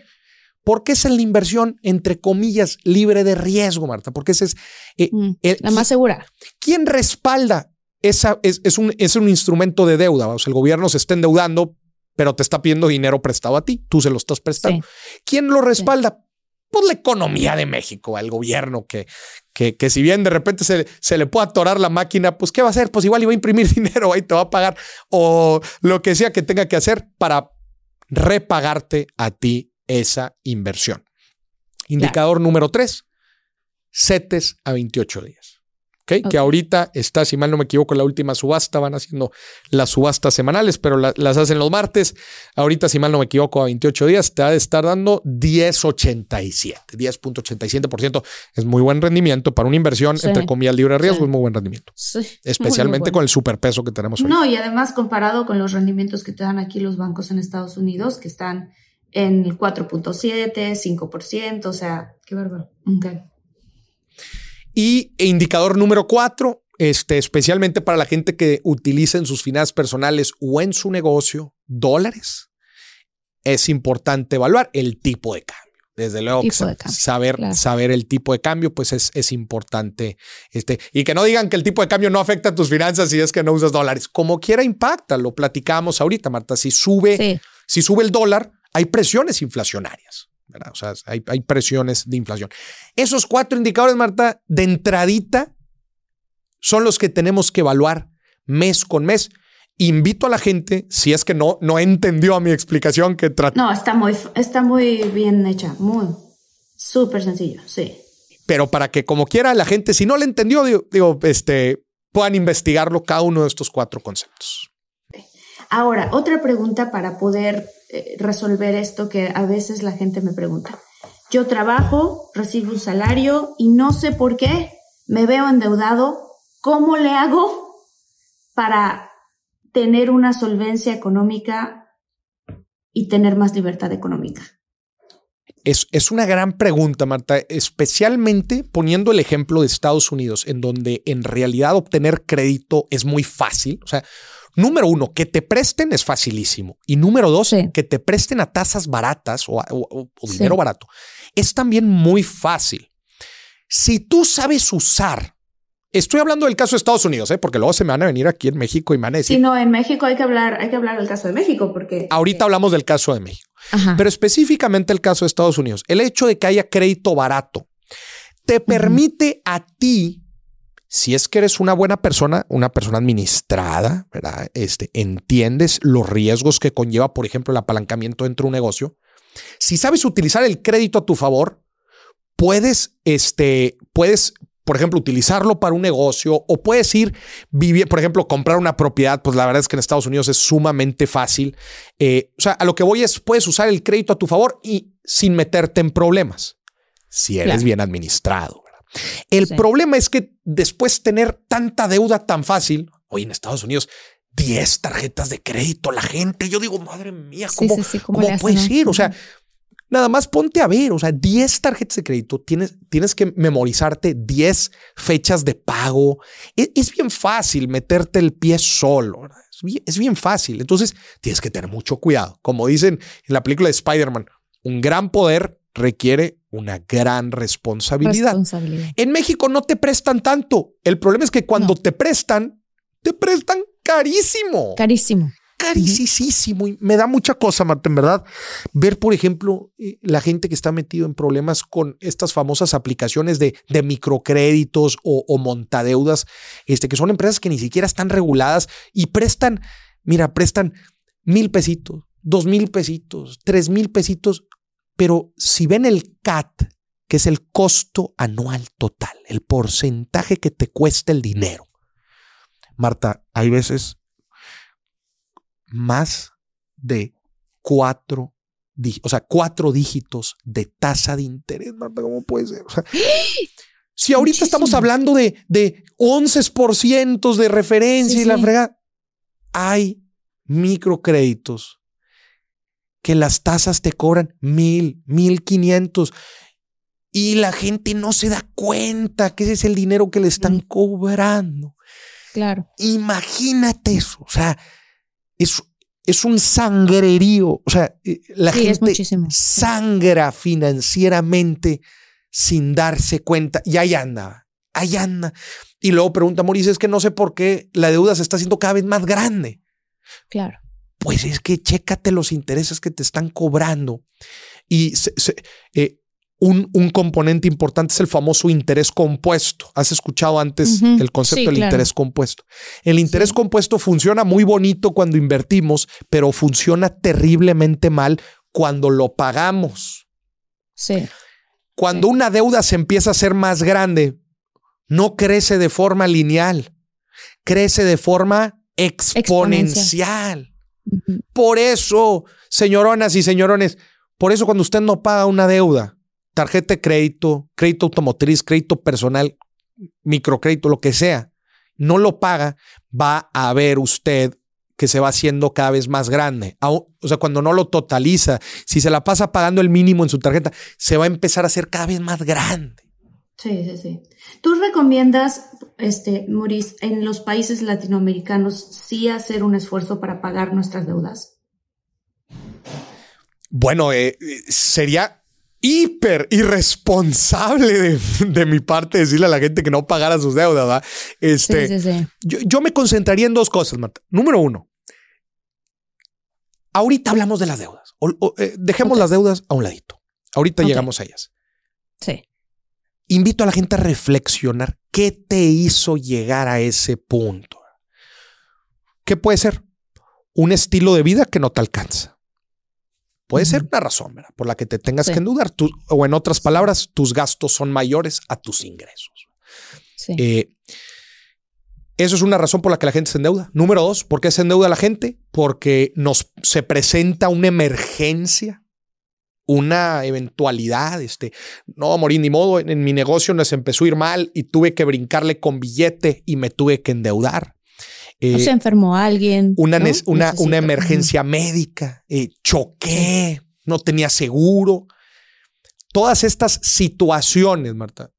Porque esa es la inversión, entre comillas, libre de riesgo, Marta. Porque ese es eh,
Mm,
el-
La más segura.
¿Quién respalda? Esa es, es un, es un instrumento de deuda. O sea, el gobierno se está endeudando, pero te está pidiendo dinero prestado a ti. Tú se lo estás prestando.
Sí.
¿Quién lo respalda? Pues la economía de México, el gobierno que, que, que si bien de repente se, se le puede atorar la máquina, pues ¿qué va a hacer? Pues igual iba a imprimir dinero, ahí te va a pagar o lo que sea que tenga que hacer para repagarte a ti esa inversión. Indicador número tres, CETES a 28 días. ¿Ok?
Ok.
Que ahorita está, si mal no me equivoco, la última subasta, van haciendo las subastas semanales, pero la- las hacen los martes. Ahorita, si mal no me equivoco, a 28 días te ha de estar dando 10.87, 10.87%. Es muy buen rendimiento para una inversión,
Sí.
entre comillas, libre de riesgo,
Sí.
es muy buen rendimiento.
Sí.
Especialmente
Muy, muy
con el superpeso que tenemos hoy.
No, y además comparado con los rendimientos que te dan aquí los bancos en Estados Unidos, que están en el 4.7, 5%, o sea, qué bárbaro. Ok.
Y indicador número cuatro, este, especialmente para la gente que utiliza en sus finanzas personales o en su negocio dólares, es importante evaluar el tipo de cambio. Desde luego,
cambio,
saber,
claro.
saber el tipo de cambio, pues es, es importante. Este, y que no digan que el tipo de cambio no afecta a tus finanzas si es que no usas dólares. Como quiera impacta, lo platicábamos ahorita, Marta. Si sube,
Sí.
si sube el dólar, hay presiones inflacionarias. O sea, hay, hay presiones de inflación. Esos cuatro indicadores, Marta, de entradita, son los que tenemos que evaluar mes con mes. Invito a la gente, si es que no, no entendió a mi explicación que traté,
No, está muy, está muy bien hecha, muy, súper sencillo, sí.
pero para que como quiera la gente, si no le entendió, digo, digo, este, puedan investigarlo cada uno de estos cuatro conceptos.
Ahora, otra pregunta para poder eh, resolver esto que a veces la gente me pregunta. Yo trabajo, recibo un salario y no sé por qué me veo endeudado. ¿Cómo le hago para tener una solvencia económica y tener más libertad económica?
Es, es una gran pregunta, Marta, especialmente poniendo el ejemplo de Estados Unidos, en donde en realidad obtener crédito es muy fácil. O sea, número uno, que te presten es facilísimo. Y número dos,
Sí.
que te presten a tasas baratas o,
Sí.
dinero barato es también muy fácil. Si tú sabes usar, estoy hablando del caso de Estados Unidos, ¿eh? porque luego se me van a venir aquí en México y me van a decir,
Si no, en México hay que hablar, hay que hablar del caso de México porque
ahorita hablamos del caso de México.
Ajá.
Pero específicamente el caso de Estados Unidos, el hecho de que haya crédito barato te permite a ti, si es que eres una buena persona, una persona administrada, ¿verdad? Este, entiendes los riesgos que conlleva, por ejemplo, el apalancamiento dentro de un negocio. Si sabes utilizar el crédito a tu favor, puedes, este, puedes, por ejemplo, utilizarlo para un negocio o puedes ir vivir, por ejemplo, comprar una propiedad. Pues la verdad es que en Estados Unidos es sumamente fácil. Eh, o sea, a lo que voy es, puedes usar el crédito a tu favor y sin meterte en problemas, si eres
Claro.
bien administrado. El
Sí.
problema es que después tener tanta deuda tan fácil, hoy en Estados Unidos, 10 tarjetas de crédito, la gente, yo digo, madre mía, ¿cómo,
sí, sí, ¿cómo
cómo
le hacen,
puede
no?
ser? O sea, nada más ponte a ver, o sea, 10 tarjetas de crédito, tienes, tienes que memorizarte 10 fechas de pago. Es, es bien fácil meterte el pie solo, ¿verdad? Es bien, es bien fácil. Entonces, tienes que tener mucho cuidado. Como dicen en la película de Spider-Man, un gran poder requiere una gran responsabilidad.
Responsabilidad.
En México no te prestan tanto. El problema es que cuando
No.
te prestan, te prestan carísimo.
Carísimo.
Carísimo. Y me da mucha cosa, Marta, en verdad, ver, por ejemplo, eh, la gente que está metido en problemas con estas famosas aplicaciones de, de microcréditos o, o montadeudas, este, que son empresas que ni siquiera están reguladas y prestan, mira, prestan mil pesitos, dos mil pesitos, tres mil pesitos, pero si ven el CAT, que es el costo anual total, el porcentaje que te cuesta el dinero. Marta, hay veces más de cuatro, o sea, cuatro dígitos de tasa de interés, Marta, ¿cómo puede ser? O sea, si ahorita estamos hablando de, de 11% de referencia
Sí,
y la
sí.
frega, hay microcréditos que las tasas te cobran mil, mil quinientos y la gente no se da cuenta que ese es el dinero que le están cobrando.
Claro.
Imagínate eso. O sea, es, es un sangrerío. O sea, eh, la
Sí,
gente sangra financieramente sin darse cuenta. Y ahí anda, ahí anda. Y luego pregunta Mauricio, es que no sé por qué la deuda se está haciendo cada vez más grande.
Claro.
Pues es que chécate los intereses que te están cobrando. Y se- se- eh, un, un componente importante es el famoso interés compuesto. ¿Has escuchado antes el concepto
Sí,
del
claro.
interés compuesto? El interés
Sí.
compuesto funciona muy bonito cuando invertimos, pero funciona terriblemente mal cuando lo pagamos.
Sí.
Cuando
Sí.
una deuda se empieza a ser más grande, no crece de forma lineal, crece de forma exponencial. Por eso, señoronas y señorones, por eso cuando usted no paga una deuda, tarjeta de crédito, crédito automotriz, crédito personal, microcrédito, lo que sea, no lo paga, va a ver usted que se va haciendo cada vez más grande. O sea, cuando no lo totaliza, si se la pasa pagando el mínimo en su tarjeta, se va a empezar a hacer cada vez más grande.
Sí, sí, sí. ¿Tú recomiendas, este, Maurice, en los países latinoamericanos sí hacer un esfuerzo para pagar nuestras deudas?
Bueno, eh, sería hiper irresponsable de, de, mi parte decirle a la gente que no pagara sus deudas. ¿verdad? Este,
Sí, sí, sí.
Yo, yo me concentraría en dos cosas, Marta. Número uno, ahorita hablamos de las deudas. O- o, eh, dejemos las deudas a un ladito. Ahorita llegamos a ellas.
Sí.
Invito a la gente a reflexionar qué te hizo llegar a ese punto. ¿Qué puede ser? Un estilo de vida que no te alcanza. Puede ser una razón ¿verdad? por la que te tengas
Sí.
que endeudar. Tú- o en otras palabras, tus gastos son mayores a tus ingresos.
Sí.
Eh, eso es una razón por la que la gente se endeuda. Número dos, ¿por qué se endeuda la gente? Porque nos se presenta una emergencia, una eventualidad. Este, no morir ni modo. En, en mi negocio nos empezó a ir mal y tuve que brincarle con billete y me tuve que endeudar.
o
Eh,
se enfermó alguien.
una, una, una emergencia médica, eh, choqué, no tenía seguro. Todas estas situaciones, Marta,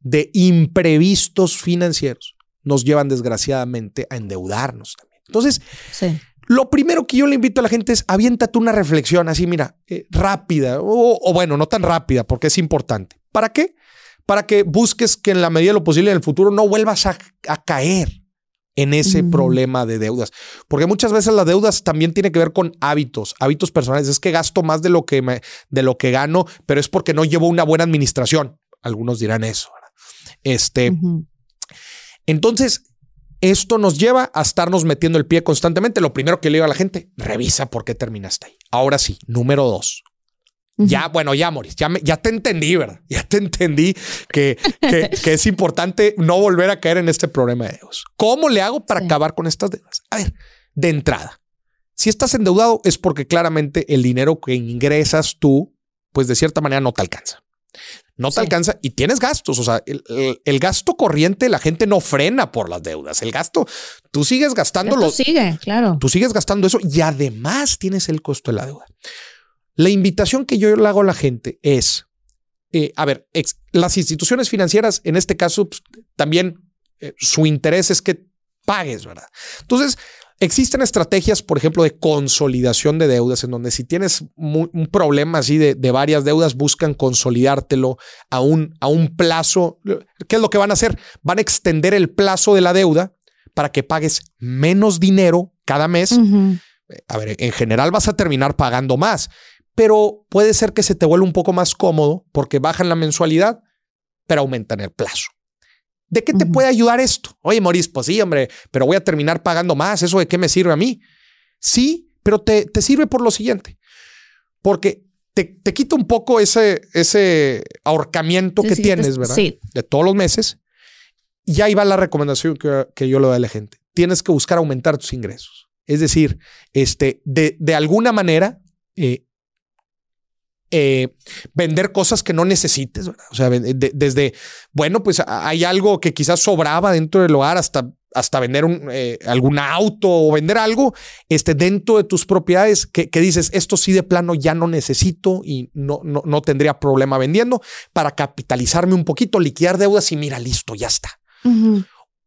de imprevistos financieros nos llevan desgraciadamente a endeudarnos también. Entonces,
Sí.
Lo primero que yo le invito a la gente es aviéntate una reflexión así, mira, eh, rápida, o, o bueno, no tan rápida, porque es importante. ¿Para qué? Para que busques que en la medida de lo posible en el futuro no vuelvas a, a caer en ese problema de deudas. Porque muchas veces las deudas también tienen que ver con hábitos, hábitos personales. Es que gasto más de lo que, me, de lo que gano, pero es porque no llevo una buena administración. Algunos dirán eso. ¿verdad? Este, entonces, esto nos lleva a estarnos metiendo el pie constantemente. Lo primero que le digo a la gente, revisa por qué terminaste ahí. Ahora sí, número dos. Ya, bueno, ya, Moris, ya, me- ya te entendí, ¿verdad? Ya te entendí que, que, que es importante no volver a caer en este problema de deudas. ¿Cómo le hago para
Sí.
acabar con estas deudas? A ver, de entrada, si estás endeudado es porque claramente el dinero que ingresas tú, pues de cierta manera no te alcanza. No te
Sí.
alcanza y tienes gastos. O sea, el, el- el gasto corriente, la gente no frena por las deudas. El gasto, tú sigues gastando los,
sigue, claro.
Tú sigues gastando eso y además tienes el costo de la deuda. La invitación que yo le hago a la gente es, eh, a ver, ex- las instituciones financieras, en este caso, pues, también eh, su interés es que pagues, ¿verdad? Entonces, existen estrategias, por ejemplo, de consolidación de deudas, en donde si tienes un problema así de, de varias deudas, buscan consolidártelo a un, a un plazo. ¿Qué es lo que van a hacer? Van a extender el plazo de la deuda para que pagues menos dinero cada mes.
Ujú.
A ver, en general vas a terminar pagando más, pero puede ser que se te vuelva un poco más cómodo porque bajan la mensualidad, pero aumentan el plazo. ¿De qué te puede ayudar esto? Oye, Maurice, pues sí, hombre, pero voy a terminar pagando más. ¿Eso de qué me sirve a mí? Sí, pero te, te sirve por lo siguiente. Porque te, te quita un poco ese, ese ahorcamiento
Sí,
que
sí,
tienes,
es-
¿verdad?
Sí.
De todos los meses. Y ahí va la recomendación que, que yo le doy a la gente. Tienes que buscar aumentar tus ingresos. Es decir, este, de, de alguna manera, eh, eh, vender cosas que no necesites. O sea, de- de- desde, bueno, pues hay algo que quizás sobraba dentro del hogar hasta, hasta vender eh, algún auto o vender algo este, dentro de tus propiedades que, que dices, esto sí de plano ya no necesito y no, no, no tendría problema vendiendo para capitalizarme un poquito, liquidar deudas y mira, listo, ya está.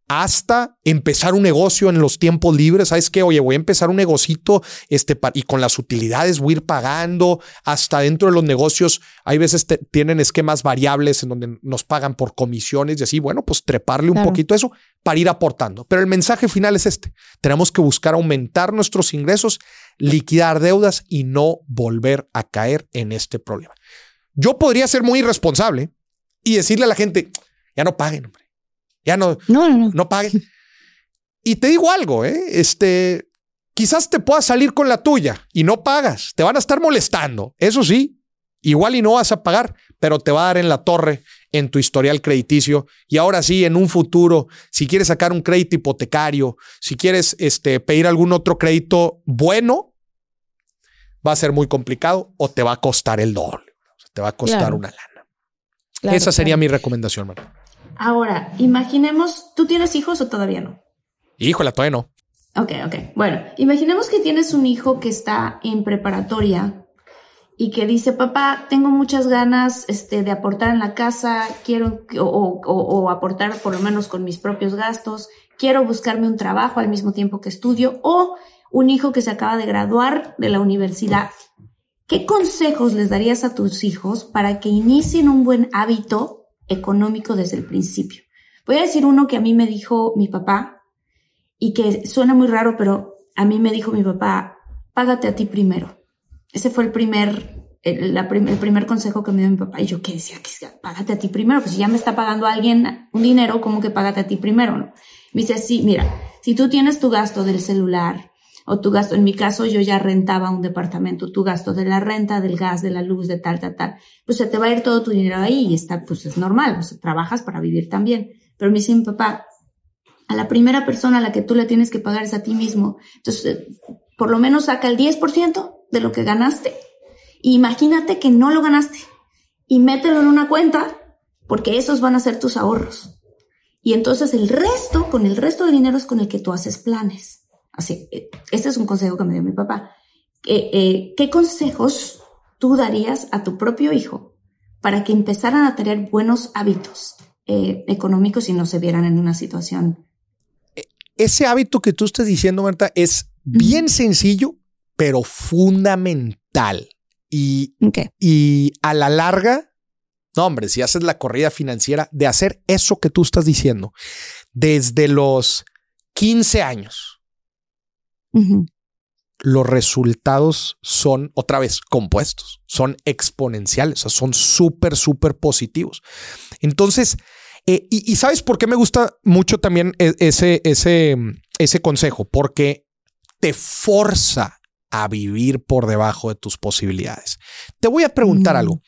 Hasta empezar un negocio en los tiempos libres. ¿Sabes qué? Oye, voy a empezar un negocito este, y con las utilidades voy a ir pagando. Hasta dentro de los negocios hay veces te- tienen esquemas variables en donde nos pagan por comisiones y así. Bueno, pues treparle un poquito eso para ir aportando. Pero el mensaje final es este. Tenemos que buscar aumentar nuestros ingresos, liquidar deudas y no volver a caer en este problema. Yo podría ser muy irresponsable y decirle a la gente, ya no paguen, hombre. Ya no,
No, no, no.
no paguen. Y te digo algo, ¿eh? Este, quizás te puedas salir con la tuya y no pagas. Te van a estar molestando. Eso sí, igual y no vas a pagar, pero te va a dar en la torre en tu historial crediticio. Y ahora sí, en un futuro, si quieres sacar un crédito hipotecario, si quieres este, pedir algún otro crédito bueno, va a ser muy complicado o te va a costar el doble. O sea, te va a costar
Claro.
una lana.
Claro,
Esa sería
claro.
mi recomendación, María.
Ahora, imaginemos, ¿tú tienes hijos o todavía no?
Híjole, todavía no.
Ok, ok. Bueno, imaginemos que tienes un hijo que está en preparatoria y que dice, papá, tengo muchas ganas este, de aportar en la casa, quiero o, o- o aportar por lo menos con mis propios gastos, quiero buscarme un trabajo al mismo tiempo que estudio, o un hijo que se acaba de graduar de la universidad ¿qué consejos les darías a tus hijos para que inicien un buen hábito económico desde el principio? Voy a decir uno que a mí me dijo mi papá y que suena muy raro, pero a mí me dijo mi papá, págate a ti primero. Ese fue el primer, el, primer consejo que me dio mi papá. Y yo qué decía, que págate a ti primero. Pues si ya me está pagando alguien un dinero, ¿cómo que págate a ti primero? ¿no? Me dice, sí, mira, si tú tienes tu gasto del celular o tu gasto, en mi caso yo ya rentaba un departamento, tu gasto de la renta, del gas, de la luz, de tal, tal, tal, pues se te va a ir todo tu dinero ahí y está, pues es normal, trabajas para vivir también. Pero me dice mi papá, a la primera persona a la que tú le tienes que pagar es a ti mismo. Entonces, eh, por lo menos saca el 10% de lo que ganaste. Imagínate que no lo ganaste y mételo en una cuenta porque esos van a ser tus ahorros. Y entonces el resto, con el resto del dinero es con el que tú haces planes. Así, eh, este es un consejo que me dio mi papá. Eh, eh, ¿Qué consejos tú darías a tu propio hijo para que empezaran a tener buenos hábitos eh, económicos y no se vieran en una situación
Ese hábito que tú estás diciendo, Marta, es bien sencillo, pero fundamental. Y, y a la larga, no, hombre, si haces la corrida financiera de hacer eso que tú estás diciendo desde los 15 años, Los resultados son otra vez compuestos, son exponenciales, o sea, son súper, súper positivos. Entonces, eh, y, y sabes por qué me gusta mucho también e- ese, ese, ese consejo, porque te forza a vivir por debajo de tus posibilidades. Te voy a preguntar
Mm.
algo.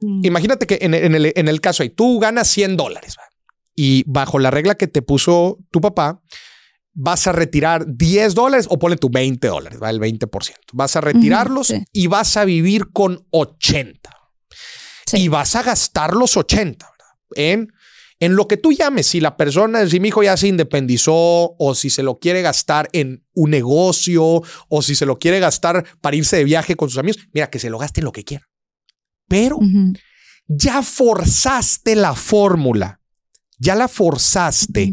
Mm.
Imagínate que en, en el, en el caso ahí, tú ganas 100 dólares y bajo la regla que te puso tu papá, vas a retirar 10 dólares o ponle tu 20 dólares, va el 20%. Vas a retirarlos
sí.
y vas a vivir con 80
Sí.
y vas a gastar los 80 ¿verdad? en en lo que tú llames, si la persona, si mi hijo ya se independizó o si se lo quiere gastar en un negocio o si se lo quiere gastar para irse de viaje con sus amigos, mira, que se lo gaste en lo que quiera. Pero ya forzaste la fórmula, ya la forzaste.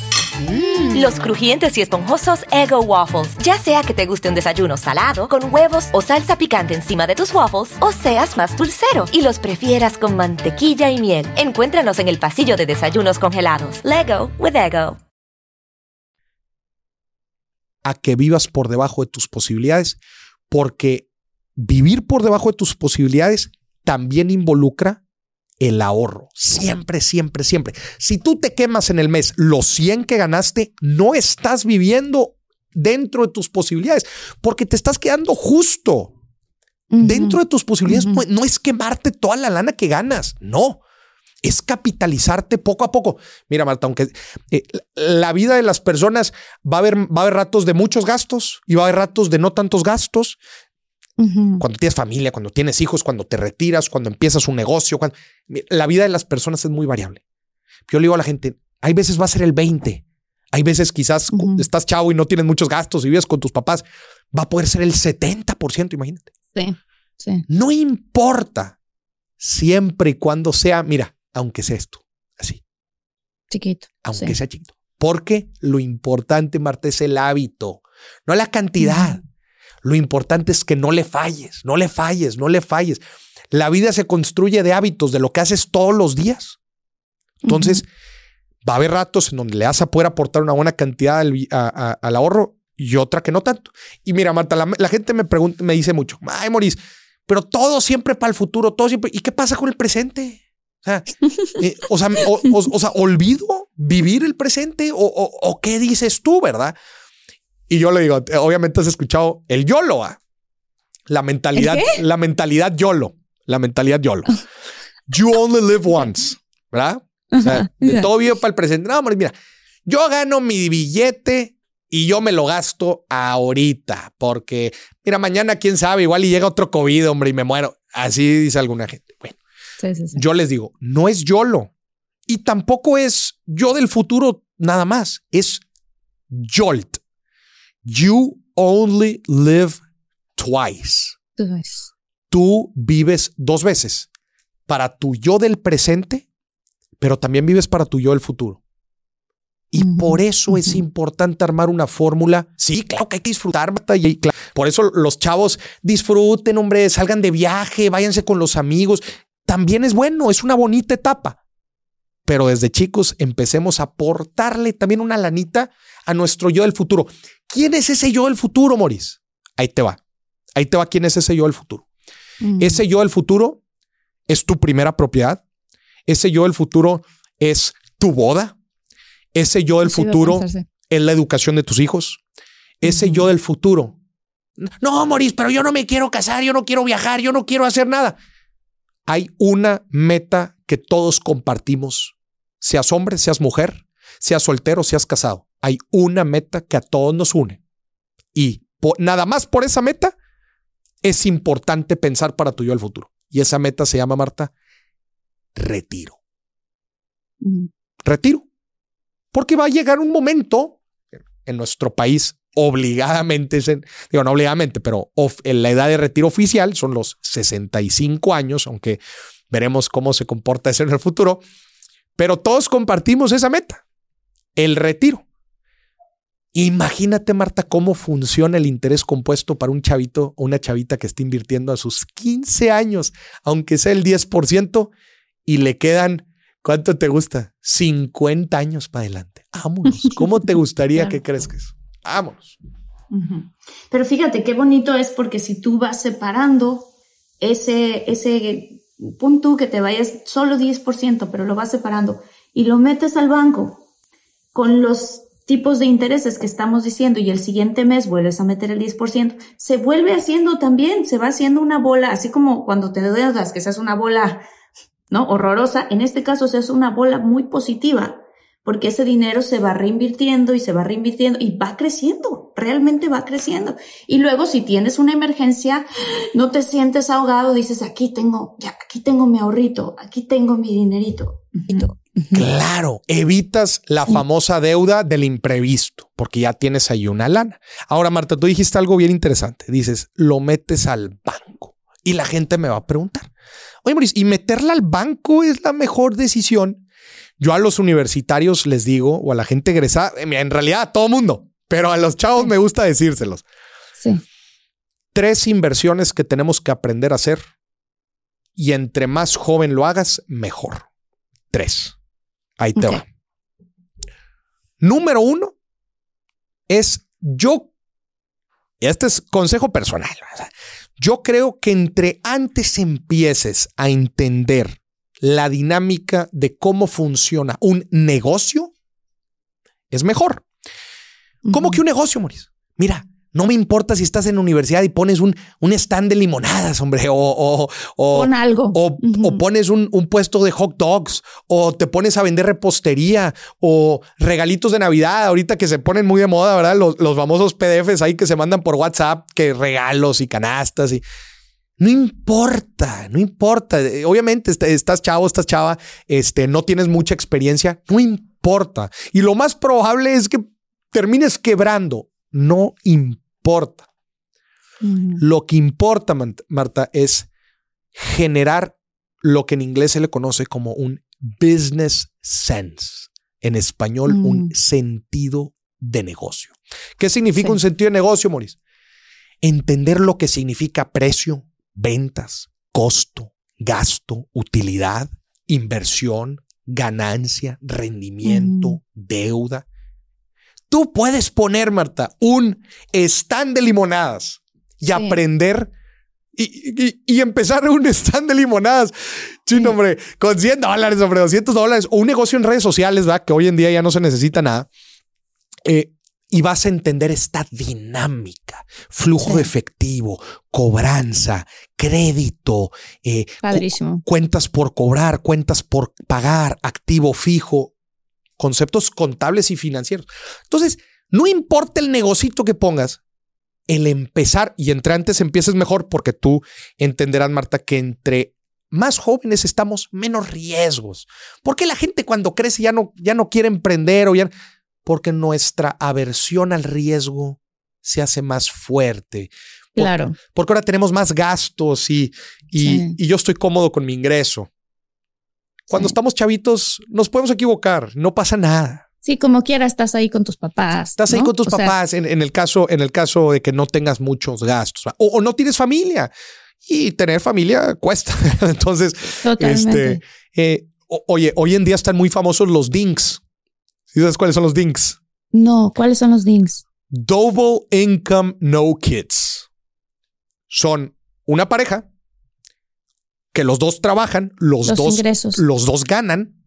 Los crujientes y esponjosos Ego Waffles. Ya sea que te guste un desayuno salado, con huevos o salsa picante encima de tus waffles, o seas más dulcero y los prefieras con mantequilla y miel. Encuéntranos en el pasillo de desayunos congelados. Lego with Ego.
a que vivas por debajo de tus posibilidades, porque vivir por debajo de tus posibilidades también involucra el ahorro. Siempre, siempre, siempre. Si tú te quemas en el mes los 100 que ganaste, no estás viviendo dentro de tus posibilidades, porque te estás quedando justo. Dentro de tus posibilidades no es quemarte toda la lana que ganas, no. Es capitalizarte poco a poco. Mira, Marta, aunque eh, la vida de las personas va a haber, va a haber ratos de muchos gastos y va a haber ratos de no tantos gastos. Cuando tienes familia, cuando tienes hijos, cuando te retiras, cuando empiezas un negocio, cuando, la vida de las personas es muy variable. Yo le digo a la gente, hay veces va a ser el 20, hay veces quizás
Ujú.
estás chavo y no tienes muchos gastos y vives con tus papás, va a poder ser el 70%, imagínate.
Sí, sí.
No importa, siempre y cuando sea, mira, aunque sea esto, así,
Chiquito.
aunque
sí.
sea chiquito. Porque lo importante, Marta, es el hábito, no la cantidad. Lo importante es que no le falles, no le falles, no le falles. La vida se construye de hábitos, de lo que haces todos los días. Entonces, va a haber ratos en donde le vas a poder aportar una buena cantidad al, vi- a- a- al ahorro y otra que no tanto. Y mira, Marta, la, la gente me pregunta, me dice mucho, ay, Moris, pero todo siempre para el futuro, todo siempre. ¿Y qué pasa con el presente? O sea, eh, o, sea o, o- o sea, olvido vivir el presente o- o qué dices tú, ¿verdad? Y yo le digo, obviamente has escuchado el YOLO. ¿ah? La mentalidad, la mentalidad YOLO, la mentalidad YOLO. You only live once, ¿verdad? O sea,
Ajá,
de todo vivo para el presente. No, hombre, mira, yo gano mi billete y yo me lo gasto ahorita, porque mira, mañana quién sabe, igual y llega otro COVID, hombre, y me muero. Así dice alguna gente. Bueno,
Sí, sí, sí.
yo les digo, no es YOLO y tampoco es yo del futuro nada más, es YOLT. You only live twice.
Tú ves.
Tú vives dos veces para tu yo del presente, pero también vives para tu yo del futuro. Y por eso es importante armar una fórmula. Sí, claro que hay que disfrutar, Marta, y claro, por eso los chavos disfruten, hombre, salgan de viaje, váyanse con los amigos. También es bueno, es una bonita etapa. Pero desde chicos empecemos a aportarle también una lanita a nuestro yo del futuro. ¿Quién es ese yo del futuro, Moris? Ahí te va. Ahí te va quién es ese yo del futuro.
Mm.
Ese yo del futuro es tu primera propiedad. Ese yo del futuro es tu boda. Ese yo del
Sí,
futuro es la educación de tus hijos. Ese yo del futuro. No, Moris, pero yo no me quiero casar, yo no quiero viajar, yo no quiero hacer nada. Hay una meta que todos compartimos. Seas hombre, seas mujer, seas soltero, seas casado. Hay una meta que a todos nos une. Y po- nada más por esa meta es importante pensar para tu yo del futuro. Y esa meta se llama, Marta, retiro retiro. Porque va a llegar un momento en nuestro país, obligadamente, digo, no obligadamente, pero of- en la edad de retiro oficial son los 65 años, aunque veremos cómo se comporta eso en el futuro. Pero todos compartimos esa meta, el retiro. Imagínate, Marta, cómo funciona el interés compuesto para un chavito o una chavita que está invirtiendo a sus 15 años, aunque sea el 10%, y le quedan ¿Cuánto te gusta? 50 años para adelante. Vámonos. ¿Cómo te gustaría que crezcas? Vámonos.
Pero fíjate qué bonito es porque si tú vas separando ese, ese punto que te vayas solo 10%, pero lo vas separando y lo metes al banco con los tipos de intereses que estamos diciendo y el siguiente mes vuelves a meter el 10%, se vuelve haciendo también, se va haciendo una bola, así como cuando te deudas, que se hace una bola, ¿no? Horrorosa. En este caso se una bola muy positiva porque ese dinero se va reinvirtiendo y se va reinvirtiendo y va creciendo, realmente va creciendo. Y luego si tienes una emergencia, no te sientes ahogado, dices, aquí tengo, ya, aquí tengo mi ahorrito, aquí tengo mi dinerito.
Claro, evitas la famosa deuda del imprevisto, porque ya tienes ahí una lana. Ahora, Marta, tú dijiste algo bien interesante. Dices, lo metes al banco. Y la gente me va a preguntar, oye, Maurice, ¿y meterla al banco es la mejor decisión? Yo a los universitarios les digo, o a la gente egresada, eh, en realidad a todo mundo, pero a los chavos me gusta decírselos.
Sí.
tres inversiones que tenemos que aprender a hacer y entre más joven lo hagas, mejor. Tres. Ahí te va. Número uno es yo, y este es consejo personal, yo creo que entre antes empieces a entender la dinámica de cómo funciona un negocio, es mejor. ¿Cómo que un negocio, Maurice? Mira, no me importa si estás en la universidad y pones un, un stand de limonadas, hombre, o, o, o,
Pon algo.
o- o pones un, un puesto de hot dogs, o te pones a vender repostería, o regalitos de Navidad, ahorita que se ponen muy de moda, ¿verdad? Los, los famosos PDFs ahí que se mandan por WhatsApp, que regalos y canastas y... No importa, no importa. Obviamente est- estás chavo, estás chava, este, no tienes mucha experiencia, no importa. Y lo más probable es que termines quebrando. No importa. Lo que importa, Marta, es generar lo que en inglés se le conoce como un business sense. En español,
Mm.
un sentido de negocio. ¿Qué significa
Sí.
un sentido de negocio, Maurice? Entender lo que significa precio, ventas, costo, gasto, utilidad, inversión, ganancia, rendimiento, deuda. Tú puedes poner, Marta, un stand de limonadas y
Sí.
aprender y, y- y empezar un stand de limonadas. Sí, no, hombre, con 100 dólares, hombre, 200 dólares o un negocio en redes sociales, ¿verdad? Que hoy en día ya no se necesita nada. Eh, y vas a entender esta dinámica, flujo
Sí.
efectivo, cobranza, crédito, eh, cu- cuentas por cobrar, cuentas por pagar, activo fijo, conceptos contables y financieros. Entonces, no importa el negocito que pongas, el empezar y entre antes empieces mejor porque tú entenderás, Marta, que entre más jóvenes estamos, menos riesgos. Porque la gente cuando crece ya no, ya no quiere emprender o ya... Porque nuestra aversión al riesgo se hace más fuerte. Por-
Claro.
Porque ahora tenemos más gastos y, y,
Sí.
y yo estoy cómodo con mi ingreso. Cuando
Sí.
estamos chavitos, nos podemos equivocar, no pasa nada.
Sí, como quiera, estás ahí con tus papás.
Estás ahí con tus
O sea,
papás en, en el caso, en el caso de que no tengas muchos gastos o, o no tienes familia y tener familia cuesta. Entonces,
Totalmente.
este, eh, oye, hoy en día están muy famosos los dinks. ¿Sí ¿Sabes cuáles son los dinks?
No, ¿cuáles son los dings?
Double income no kids. Son una pareja que los dos trabajan, los,
Los
dos
ingresos.
los dos ganan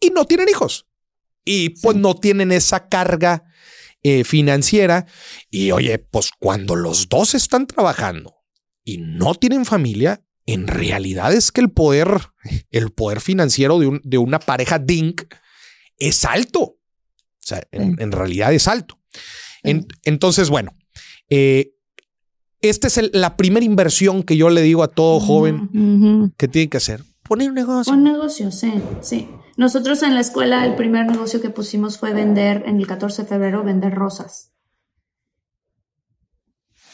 y no tienen hijos. Y pues
Sí.
no tienen esa carga eh, financiera. Y oye, pues cuando los dos están trabajando y no tienen familia, en realidad es que el poder, el poder financiero de, un- de una pareja DINK es alto. O sea, en, realidad es alto. En- entonces, bueno, eh, esta es el- la primera inversión que yo le digo a todo joven que tiene que hacer. Poner un negocio.
Un negocio, sí, sí. Nosotros en la escuela el primer negocio que pusimos fue vender, en el 14 de febrero, vender rosas.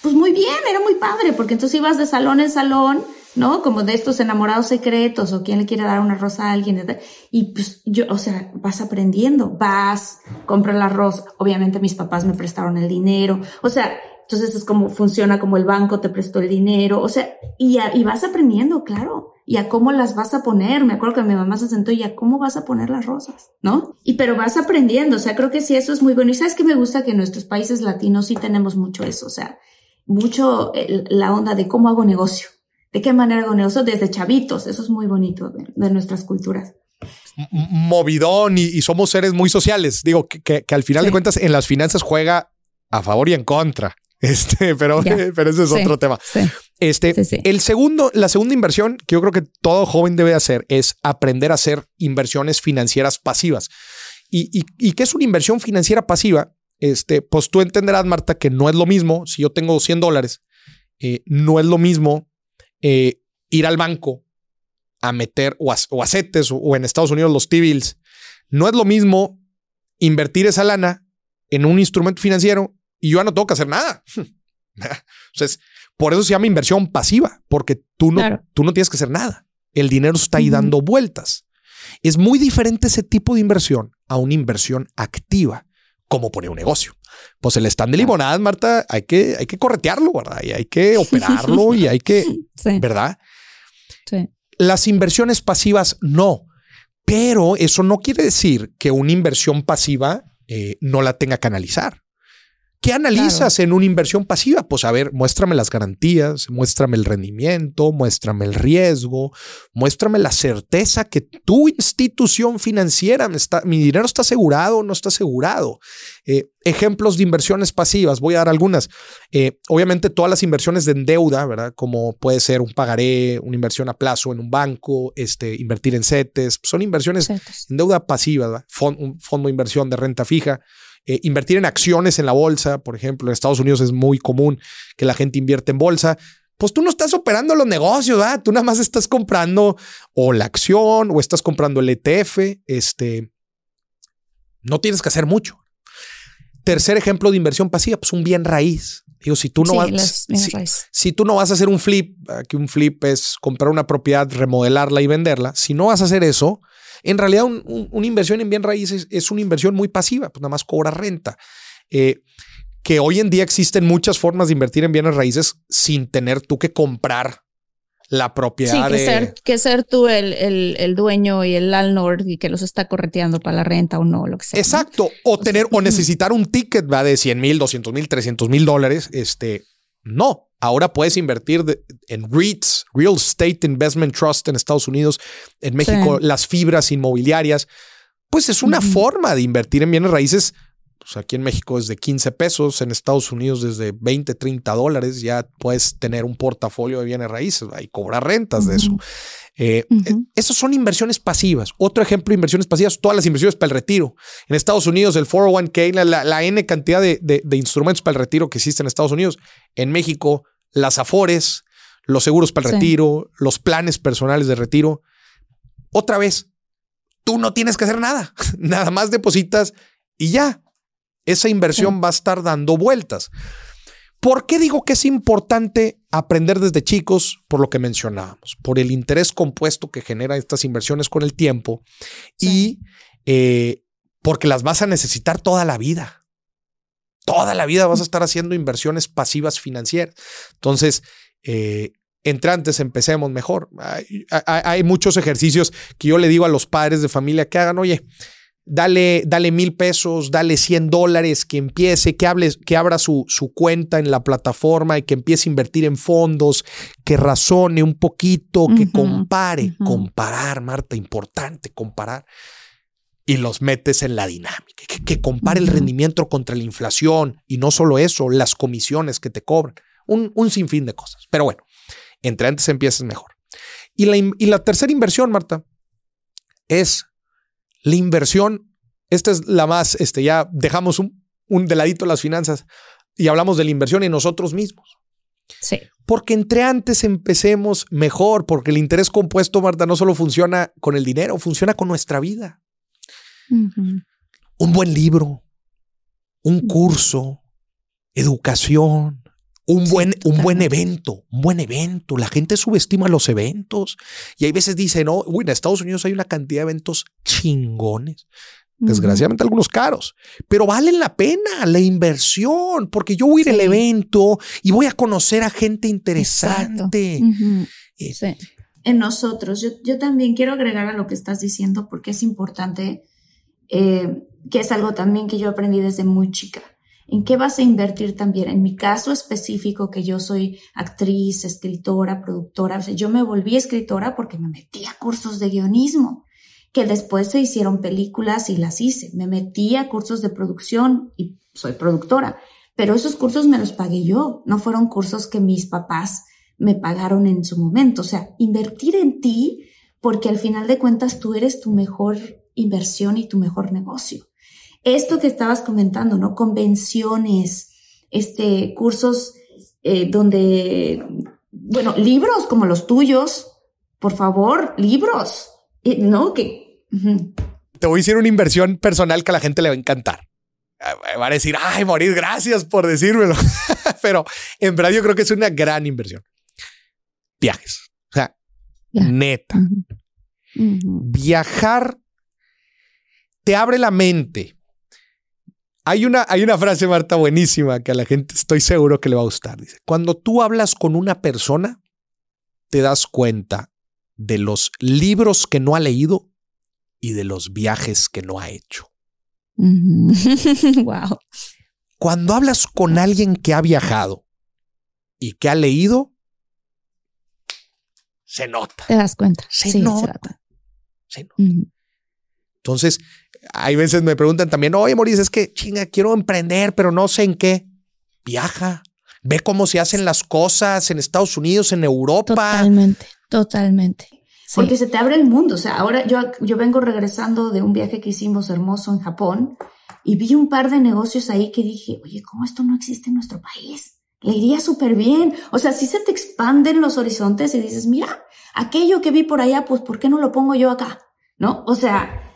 Pues muy bien, era muy padre, porque entonces ibas de salón en salón, ¿no? Como de estos enamorados secretos o quién le quiere dar una rosa a alguien. Y pues yo, o sea, vas aprendiendo, vas, compras la rosa. Obviamente mis papás me prestaron el dinero. O sea, entonces es como funciona como el banco te prestó el dinero. O sea, y, a- y vas aprendiendo, claro. Y a cómo las vas a poner. Me acuerdo que mi mamá se sentó y a cómo vas a poner las rosas, ¿no? Y pero vas aprendiendo. O sea, creo que sí, eso es muy bueno. Y sabes que me gusta que en nuestros países latinos sí tenemos mucho eso. O sea, mucho el- la onda de cómo hago negocio. ¿De qué manera hago negocio? Desde chavitos. Eso es muy bonito de, de nuestras culturas.
movidón y, y somos seres muy sociales. Digo que, que- que al final de cuentas en las finanzas juega a favor y en contra. Este, pero, pero ese es
Sí.
otro tema.
Sí.
Este,
sí.
el segundo, la segunda inversión que yo creo que todo joven debe hacer es aprender a hacer inversiones financieras pasivas. ¿Y, y, y qué es una inversión financiera pasiva? Este, pues tú entenderás, Marta, que no es lo mismo si yo tengo 100 dólares, eh, no es lo mismo eh, ir al banco a meter o a, o a CETES o, o en Estados Unidos los T-bills. No es lo mismo invertir esa lana en un instrumento financiero y yo ya no tengo que hacer nada. Entonces, por eso se llama inversión pasiva, porque tú no,
Claro.
tú no tienes que hacer nada. El dinero está ahí dando vueltas. Es muy diferente ese tipo de inversión a una inversión activa, como poner un negocio. Pues el stand de limonadas, Marta, hay que, hay que corretearlo, ¿verdad? Y hay que operarlo y hay que,
Sí.
¿verdad?
Sí.
Las inversiones pasivas no, pero eso no quiere decir que una inversión pasiva eh, no la tenga que analizar. ¿Qué analizas en una inversión pasiva? Pues a ver, muéstrame las garantías, muéstrame el rendimiento, muéstrame el riesgo, muéstrame la certeza que tu institución financiera me está, mi dinero está asegurado o no está asegurado. Eh, ejemplos de inversiones pasivas, voy a dar algunas. Eh, obviamente todas las inversiones de deuda, ¿verdad? Como puede ser un pagaré, una inversión a plazo en un banco, este, invertir en CETES, son inversiones en deuda pasiva, un fondo de inversión de renta fija. Eh, invertir en acciones en la bolsa, por ejemplo, en Estados Unidos es muy común que la gente invierte en bolsa. Pues tú no estás operando los negocios, ¿verdad? Tú nada más estás comprando o la acción o estás comprando el ETF. Este no tienes que hacer mucho. Tercer ejemplo de inversión pasiva, pues un bien raíz. Digo, si tú no
Sí,
vas, si- si tú no vas a hacer un flip, que un flip es comprar una propiedad, remodelarla y venderla, si no vas a hacer eso, en realidad un- un- una inversión en bien raíces es una inversión muy pasiva, pues nada más cobra renta. Eh, que hoy en día existen muchas formas de invertir en bienes raíces sin tener tú que comprar la
Sí,
propiedad
que
de...
ser, que ser tú el, el, el dueño y el landlord y que los está correteando para la renta o no, lo que sea. ¿no?
Exacto. O tener o necesitar un ticket ¿va? de 100 mil, 200 mil, 300 mil dólares. Este no. Ahora puedes invertir de- en REITs, Real Estate Investment Trust en Estados Unidos, en México,
Sí.
las fibras inmobiliarias. Pues es una forma de invertir en bienes raíces Pues aquí en México es de 15 pesos, en Estados Unidos desde 20, 30 dólares, ya puedes tener un portafolio de bienes raíces y cobrar rentas de eso. Eh, eh, esas son inversiones pasivas. Otro ejemplo de inversiones pasivas, todas las inversiones para el retiro. En Estados Unidos, el 401k, la, la- la N cantidad de, de- de instrumentos para el retiro que existen en Estados Unidos. En México, las Afores, los seguros para el
Sí.
retiro, los planes personales de retiro. Otra vez, tú no tienes que hacer nada. Nada más depositas y ya. Esa inversión va a estar dando vueltas. ¿Por qué digo que es importante aprender desde chicos? Por lo que mencionábamos, por el interés compuesto que genera estas inversiones con el tiempo y eh, porque las vas a necesitar toda la vida. Toda la vida vas a estar haciendo inversiones pasivas financieras. Entonces, eh, entre antes empecemos mejor. Hay, hay- hay muchos ejercicios que yo le digo a los padres de familia que hagan, oye, dale, dale mil pesos, dale 100 dólares, que empiece, que, hable, que abra su, su cuenta en la plataforma y que empiece a invertir en fondos, que razone un poquito, que compare, comparar, Marta, importante, comparar. Y los metes en la dinámica, que, que compare el rendimiento contra la inflación y no solo eso, las comisiones que te cobran, un, un sinfín de cosas. Pero bueno, entre antes empieces mejor. Y la, y la tercera inversión, Marta, es la inversión. Esta es la más, este, ya dejamos un, un de ladito las finanzas y hablamos de la inversión en nosotros mismos.
Sí.
Porque entre antes empecemos mejor, porque el interés compuesto, Marta, no solo funciona con el dinero, funciona con nuestra vida. Un buen libro, un curso, educación, un
Sí,
buen, un buen evento, un buen evento. La gente subestima los eventos y hay veces dice, no, uy, en Estados Unidos hay una cantidad de eventos chingones. Desgraciadamente algunos caros, pero valen la pena la inversión, porque yo voy a ir al evento y voy a conocer a gente interesante. Eh,
Sí.
en nosotros. Yo, yo también quiero agregar a lo que estás diciendo porque es importante, eh, que es algo también que yo aprendí desde muy chica. ¿En qué vas a invertir también? En mi caso específico, que yo soy actriz, escritora, productora, o sea, yo me volví escritora porque me metí a cursos de guionismo, que después se hicieron películas y las hice. Me metí a cursos de producción y soy productora, pero esos cursos me los pagué yo, no fueron cursos que mis papás me pagaron en su momento. O sea, invertir en ti porque al final de cuentas tú eres tu mejor inversión y tu mejor negocio. Esto que estabas comentando, ¿no? Convenciones, este, cursos eh, donde, bueno, libros como los tuyos, por favor, libros, Eh, ¿no? Que.
Te voy a decir una inversión personal que a la gente le va a encantar. Ah, Van a decir, ay, morir, gracias por decírmelo. Pero en verdad yo creo que es una gran inversión. Viajes. O sea, neta. Viajar te abre la mente. Hay una, hay una frase, Marta, buenísima que a la gente estoy seguro que le va a gustar. Dice, cuando tú hablas con una persona, te das cuenta de los libros que no ha leído y de los viajes que no ha hecho.
Wow.
Cuando hablas con alguien que ha viajado y que ha leído, se nota.
Te das cuenta.
Se
sí,
nota.
se nota.
se nota. Entonces, hay veces me preguntan también, oye, Maurice, es que chinga, quiero emprender, pero no sé en qué. Viaja, ve cómo se hacen las cosas en Estados Unidos, en Europa.
Totalmente, totalmente. Sí.
Porque se te abre el mundo. O sea, ahora yo, yo vengo regresando de un viaje que hicimos hermoso en Japón y vi un par de negocios ahí que dije, oye, ¿cómo esto no existe en nuestro país? Le iría súper bien. O sea, si se te expanden los horizontes y dices, mira, aquello que vi por allá, pues ¿por qué no lo pongo yo acá? ¿No? O sea,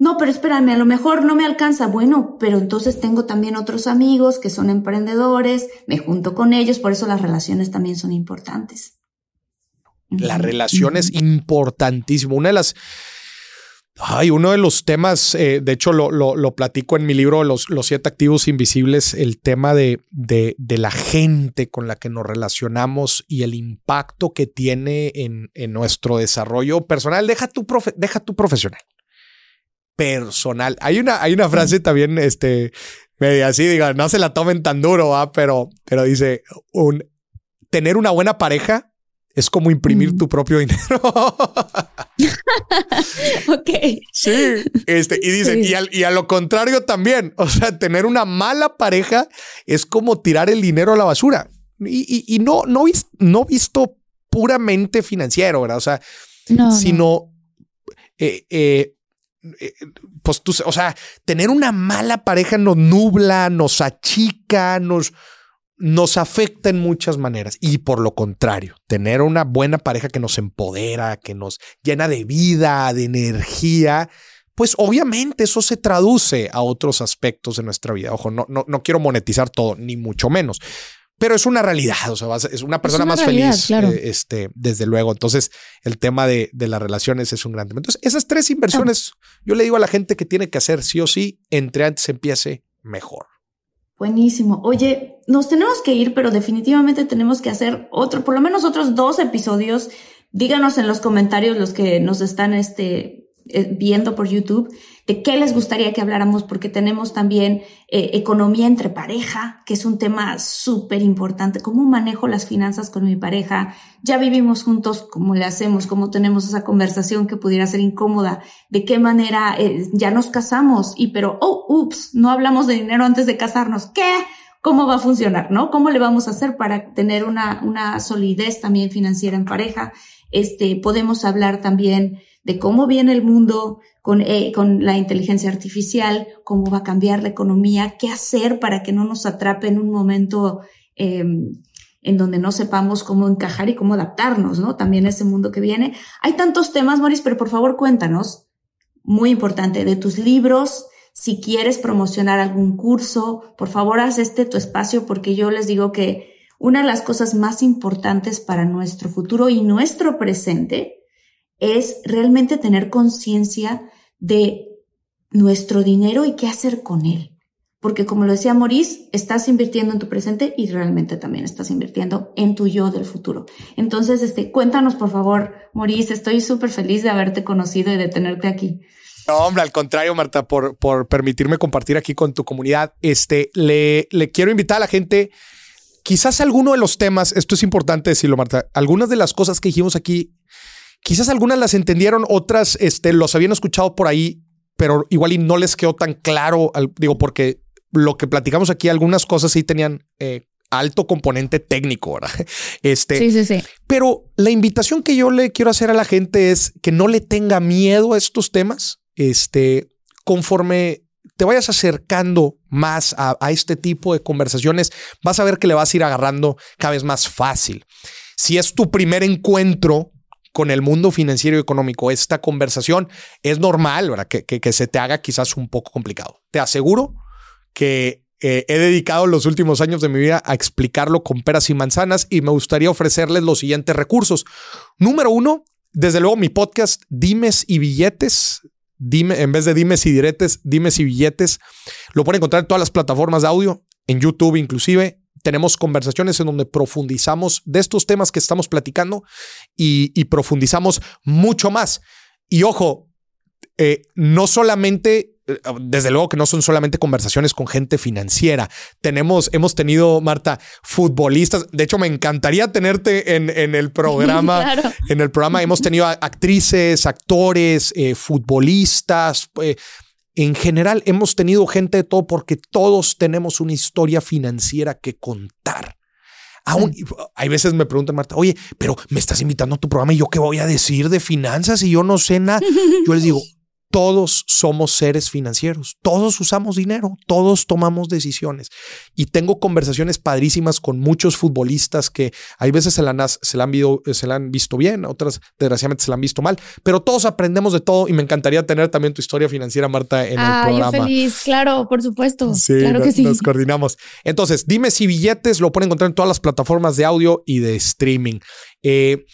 no, pero espérame, a lo mejor no me alcanza. Bueno, pero entonces tengo también otros amigos que son emprendedores, me junto con ellos, por eso las relaciones también son importantes.
La relación es importantísimo. Una de las. Ay, uno de los temas, eh, de hecho lo, lo, lo platico en mi libro, los, los siete activos invisibles, el tema de, de, de la gente con la que nos relacionamos y el impacto que tiene en, en nuestro desarrollo personal. Deja tu, profe, deja tu profesional. Personal. Hay una, hay una frase también, este, media así, diga, no se la tomen tan duro, ¿va? pero, pero dice, un, tener una buena pareja es como imprimir
Mm.
tu propio dinero.
ok.
Sí, este, y dicen,
Sí.
y, al- y a lo contrario también, o sea, tener una mala pareja es como tirar el dinero a la basura. Y, y- y no, no, no visto puramente financiero, ¿verdad? O sea,
No, no.
sino, eh, eh, pues tú, o sea, tener una mala pareja nos nubla, nos achica, nos, nos afecta en muchas maneras. Y por lo contrario, tener una buena pareja que nos empodera, que nos llena de vida, de energía, pues obviamente eso se traduce a otros aspectos de nuestra vida. Ojo, no, no, no quiero monetizar todo, ni mucho menos. Pero es una realidad, o sea, es una persona
una
más
realidad,
feliz,
claro.
eh, este, desde luego. Entonces, el tema de, de las relaciones es un gran tema. Entonces, esas tres inversiones, yo le digo a la gente que tiene que hacer sí o sí, entre antes empiece mejor.
Buenísimo. Oye, nos tenemos que ir, pero definitivamente tenemos que hacer otro, por lo menos otros dos episodios. Díganos en los comentarios los que nos están este, eh, viendo por YouTube de qué les gustaría que habláramos, porque tenemos también eh, economía entre pareja, que es un tema súper importante. ¿Cómo manejo las finanzas con mi pareja? Ya vivimos juntos, ¿cómo le hacemos? ¿Cómo tenemos esa conversación que pudiera ser incómoda? ¿De qué manera eh, ya nos casamos? Y pero, oh, ups, no hablamos de dinero antes de casarnos. ¿Qué? ¿Cómo va a funcionar? ¿No? ¿Cómo le vamos a hacer para tener una, una solidez también financiera en pareja? Este, podemos hablar también de cómo viene el mundo con, eh, con la inteligencia artificial, cómo va a cambiar la economía, qué hacer para que no nos atrape en un momento eh, en donde no sepamos cómo encajar y cómo adaptarnos, ¿no? También ese mundo que viene. Hay tantos temas, Maurice, pero por favor cuéntanos, muy importante, de tus libros, si quieres promocionar algún curso, por favor haz este tu espacio porque yo les digo que una de las cosas más importantes para nuestro futuro y nuestro presente es realmente tener conciencia de nuestro dinero y qué hacer con él. Porque como lo decía Maurice, estás invirtiendo en tu presente y realmente también estás invirtiendo en tu yo del futuro. Entonces, este, cuéntanos por favor, Maurice, estoy súper feliz de haberte conocido y de tenerte aquí.
No, hombre, al contrario, Marta, por, por permitirme compartir aquí con tu comunidad. Este, le, le quiero invitar a la gente, quizás alguno de los temas, esto es importante decirlo, Marta, algunas de las cosas que dijimos aquí, quizás algunas las entendieron, otras este, los habían escuchado por ahí, pero igual y no les quedó tan claro, al- digo, porque lo que platicamos aquí, algunas cosas sí tenían eh, alto componente técnico, ¿verdad? Este,
Sí, sí, sí.
pero la invitación que yo le quiero hacer a la gente es que no le tenga miedo a estos temas. Este, conforme te vayas acercando más a, a este tipo de conversaciones, vas a ver que le vas a ir agarrando cada vez más fácil. Si es tu primer encuentro con el mundo financiero y económico, esta conversación es normal, ¿verdad? Que, que- se te haga quizás un poco complicado. Te aseguro que eh, he dedicado los últimos años de mi vida a explicarlo con peras y manzanas y me gustaría ofrecerles los siguientes recursos. Número uno, desde luego mi podcast Dimes y Billetes. Dime, en vez de dimes y diretes, dimes y billetes. Lo pueden encontrar en todas las plataformas de audio, en YouTube inclusive. Tenemos conversaciones en donde profundizamos de estos temas que estamos platicando y, y profundizamos mucho más. Y ojo, eh, no solamente, eh, desde luego que no son solamente conversaciones con gente financiera. Tenemos, hemos tenido, Marta, futbolistas. De hecho, me encantaría tenerte en, en el programa.
Claro.
En el programa hemos tenido actrices, actores, eh, futbolistas. eh, en general, hemos tenido gente de todo porque todos tenemos una historia financiera que contar. Aún hay veces me preguntan, Marta, oye, pero me estás invitando a tu programa y yo qué voy a decir de finanzas y yo no sé nada. Yo les digo, todos somos seres financieros, todos usamos dinero, todos tomamos decisiones. Y tengo conversaciones padrísimas con muchos futbolistas que hay veces se la, han- se la han, visto, se la han visto bien, otras desgraciadamente se la han visto mal, pero todos aprendemos de todo y me encantaría tener también tu historia financiera, Marta, en el
Ah, yo
programa.
feliz, claro, por supuesto.
Sí,
claro
no-
que sí.
nos coordinamos. Entonces, dime si billetes lo pueden encontrar en todas las plataformas de audio y de streaming. Eh,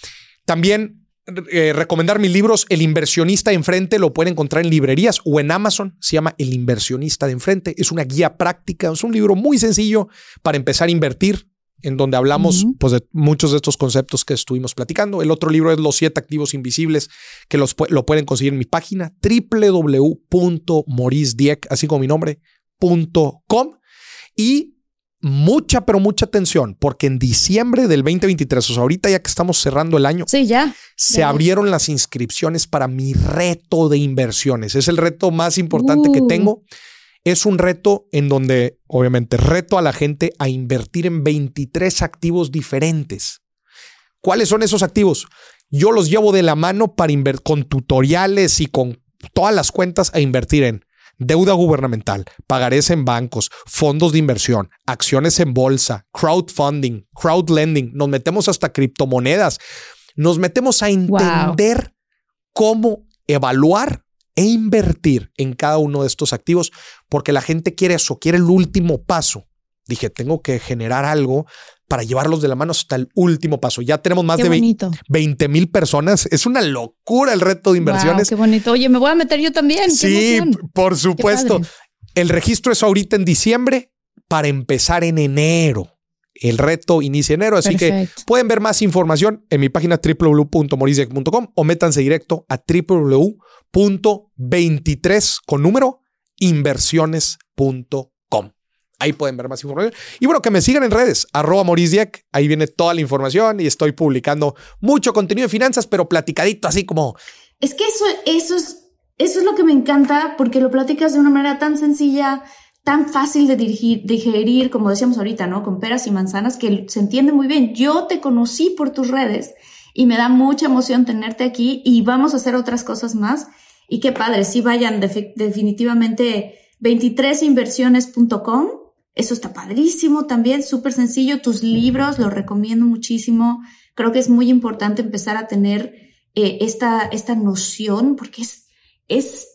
también eh, recomendar mis libros, El inversionista de enfrente, lo pueden encontrar en librerías o en Amazon. Se llama El inversionista de enfrente. Es una guía práctica, es un libro muy sencillo para empezar a invertir en donde hablamos pues, de muchos de estos conceptos que estuvimos platicando. El otro libro es Los siete activos invisibles, que los, lo pueden conseguir en mi página www.morisdieck, así como mi nombre, punto com. Y mucha, pero mucha atención, porque en diciembre del 2023, o sea, ahorita ya que estamos cerrando el año,
Sí, ya.
se abrieron las inscripciones para mi reto de inversiones. Es el reto más importante que
Uh.
tengo. Es un reto en donde, obviamente, reto a la gente a invertir en 23 activos diferentes. ¿Cuáles son esos activos? Yo los llevo de la mano para invertir con tutoriales y con todas las cuentas a invertir en deuda gubernamental, pagarés en bancos, fondos de inversión, acciones en bolsa, crowdfunding, crowdlending, nos metemos hasta criptomonedas, nos metemos a entender cómo evaluar e invertir en cada uno de estos activos, porque la gente quiere eso, quiere el último paso. Dije, tengo que generar algo para llevarlos de la mano hasta el último paso. Ya tenemos más
Qué
de
bonito.
20 mil personas. Es una locura el reto de inversiones.
Wow, qué bonito. Oye, me voy a meter yo también.
Sí, por supuesto. El registro es ahorita en diciembre para empezar en enero. El reto inicia en enero, así que pueden ver más información en mi página www.morisdec.com o métanse directo a www.23 con número inversiones.com. Ahí pueden ver más información. Y bueno, que me sigan en redes, arroba Morisdec. Ahí viene toda la información y estoy publicando mucho contenido de finanzas, pero platicadito, así como
Es que eso, eso es, eso es lo que me encanta porque lo platicas de una manera tan sencilla, tan fácil de dirigir, digerir, como decíamos ahorita, ¿no? Con peras y manzanas, que se entiende muy bien. Yo te conocí por tus redes y me da mucha emoción tenerte aquí y vamos a hacer otras cosas más. Y qué padre, sí vayan defi- definitivamente 23inversiones.com. Eso está padrísimo también, súper sencillo. Tus libros los recomiendo muchísimo. Creo que es muy importante empezar a tener eh, esta, esta noción porque es, es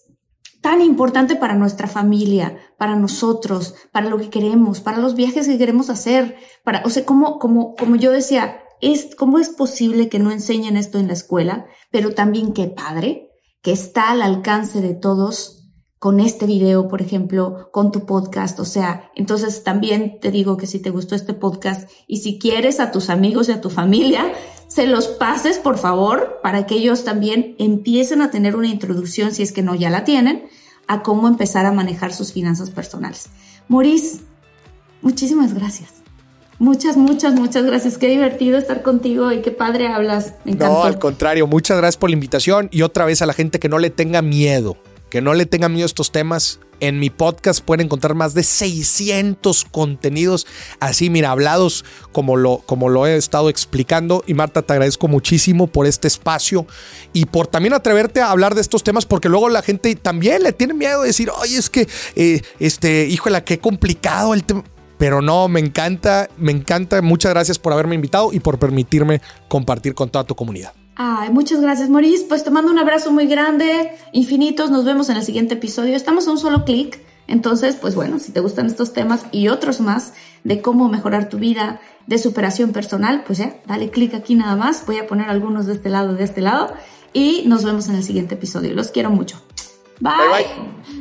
tan importante para nuestra familia, para nosotros, para lo que queremos, para los viajes que queremos hacer, para, o sea, como, como, como yo decía, es, ¿cómo es posible que no enseñen esto en la escuela? Pero también qué padre que está al alcance de todos con este video, por ejemplo, con tu podcast. O sea, entonces también te digo que si te gustó este podcast y si quieres a tus amigos y a tu familia, se los pases, por favor, para que ellos también empiecen a tener una introducción, si es que no ya la tienen, a cómo empezar a manejar sus finanzas personales. Maurice, muchísimas gracias. Muchas, muchas, muchas gracias. Qué divertido estar contigo y qué padre hablas. Me.
No, al contrario, muchas gracias por la invitación y otra vez a la gente que no le tenga miedo, que no le tenga miedo a estos temas. En mi podcast pueden encontrar más de 600 contenidos así, mira, hablados como lo, como lo he estado explicando. Y Marta, te agradezco muchísimo por este espacio y por también atreverte a hablar de estos temas, porque luego la gente también le tiene miedo de decir, oye, es que, eh, este, híjole, qué complicado el tema. Pero no, me encanta, me encanta. Muchas gracias por haberme invitado y por permitirme compartir con toda tu comunidad.
Ay, muchas gracias, Maurice. Pues te mando un abrazo muy grande, infinitos. Nos vemos en el siguiente episodio. Estamos a un solo clic. Entonces, pues bueno, si te gustan estos temas y otros más de cómo mejorar tu vida, de superación personal, pues ya, dale clic aquí nada más. Voy a poner algunos de este lado, de este lado. Y nos vemos en el siguiente episodio. Los quiero mucho. Bye.
Bye, bye.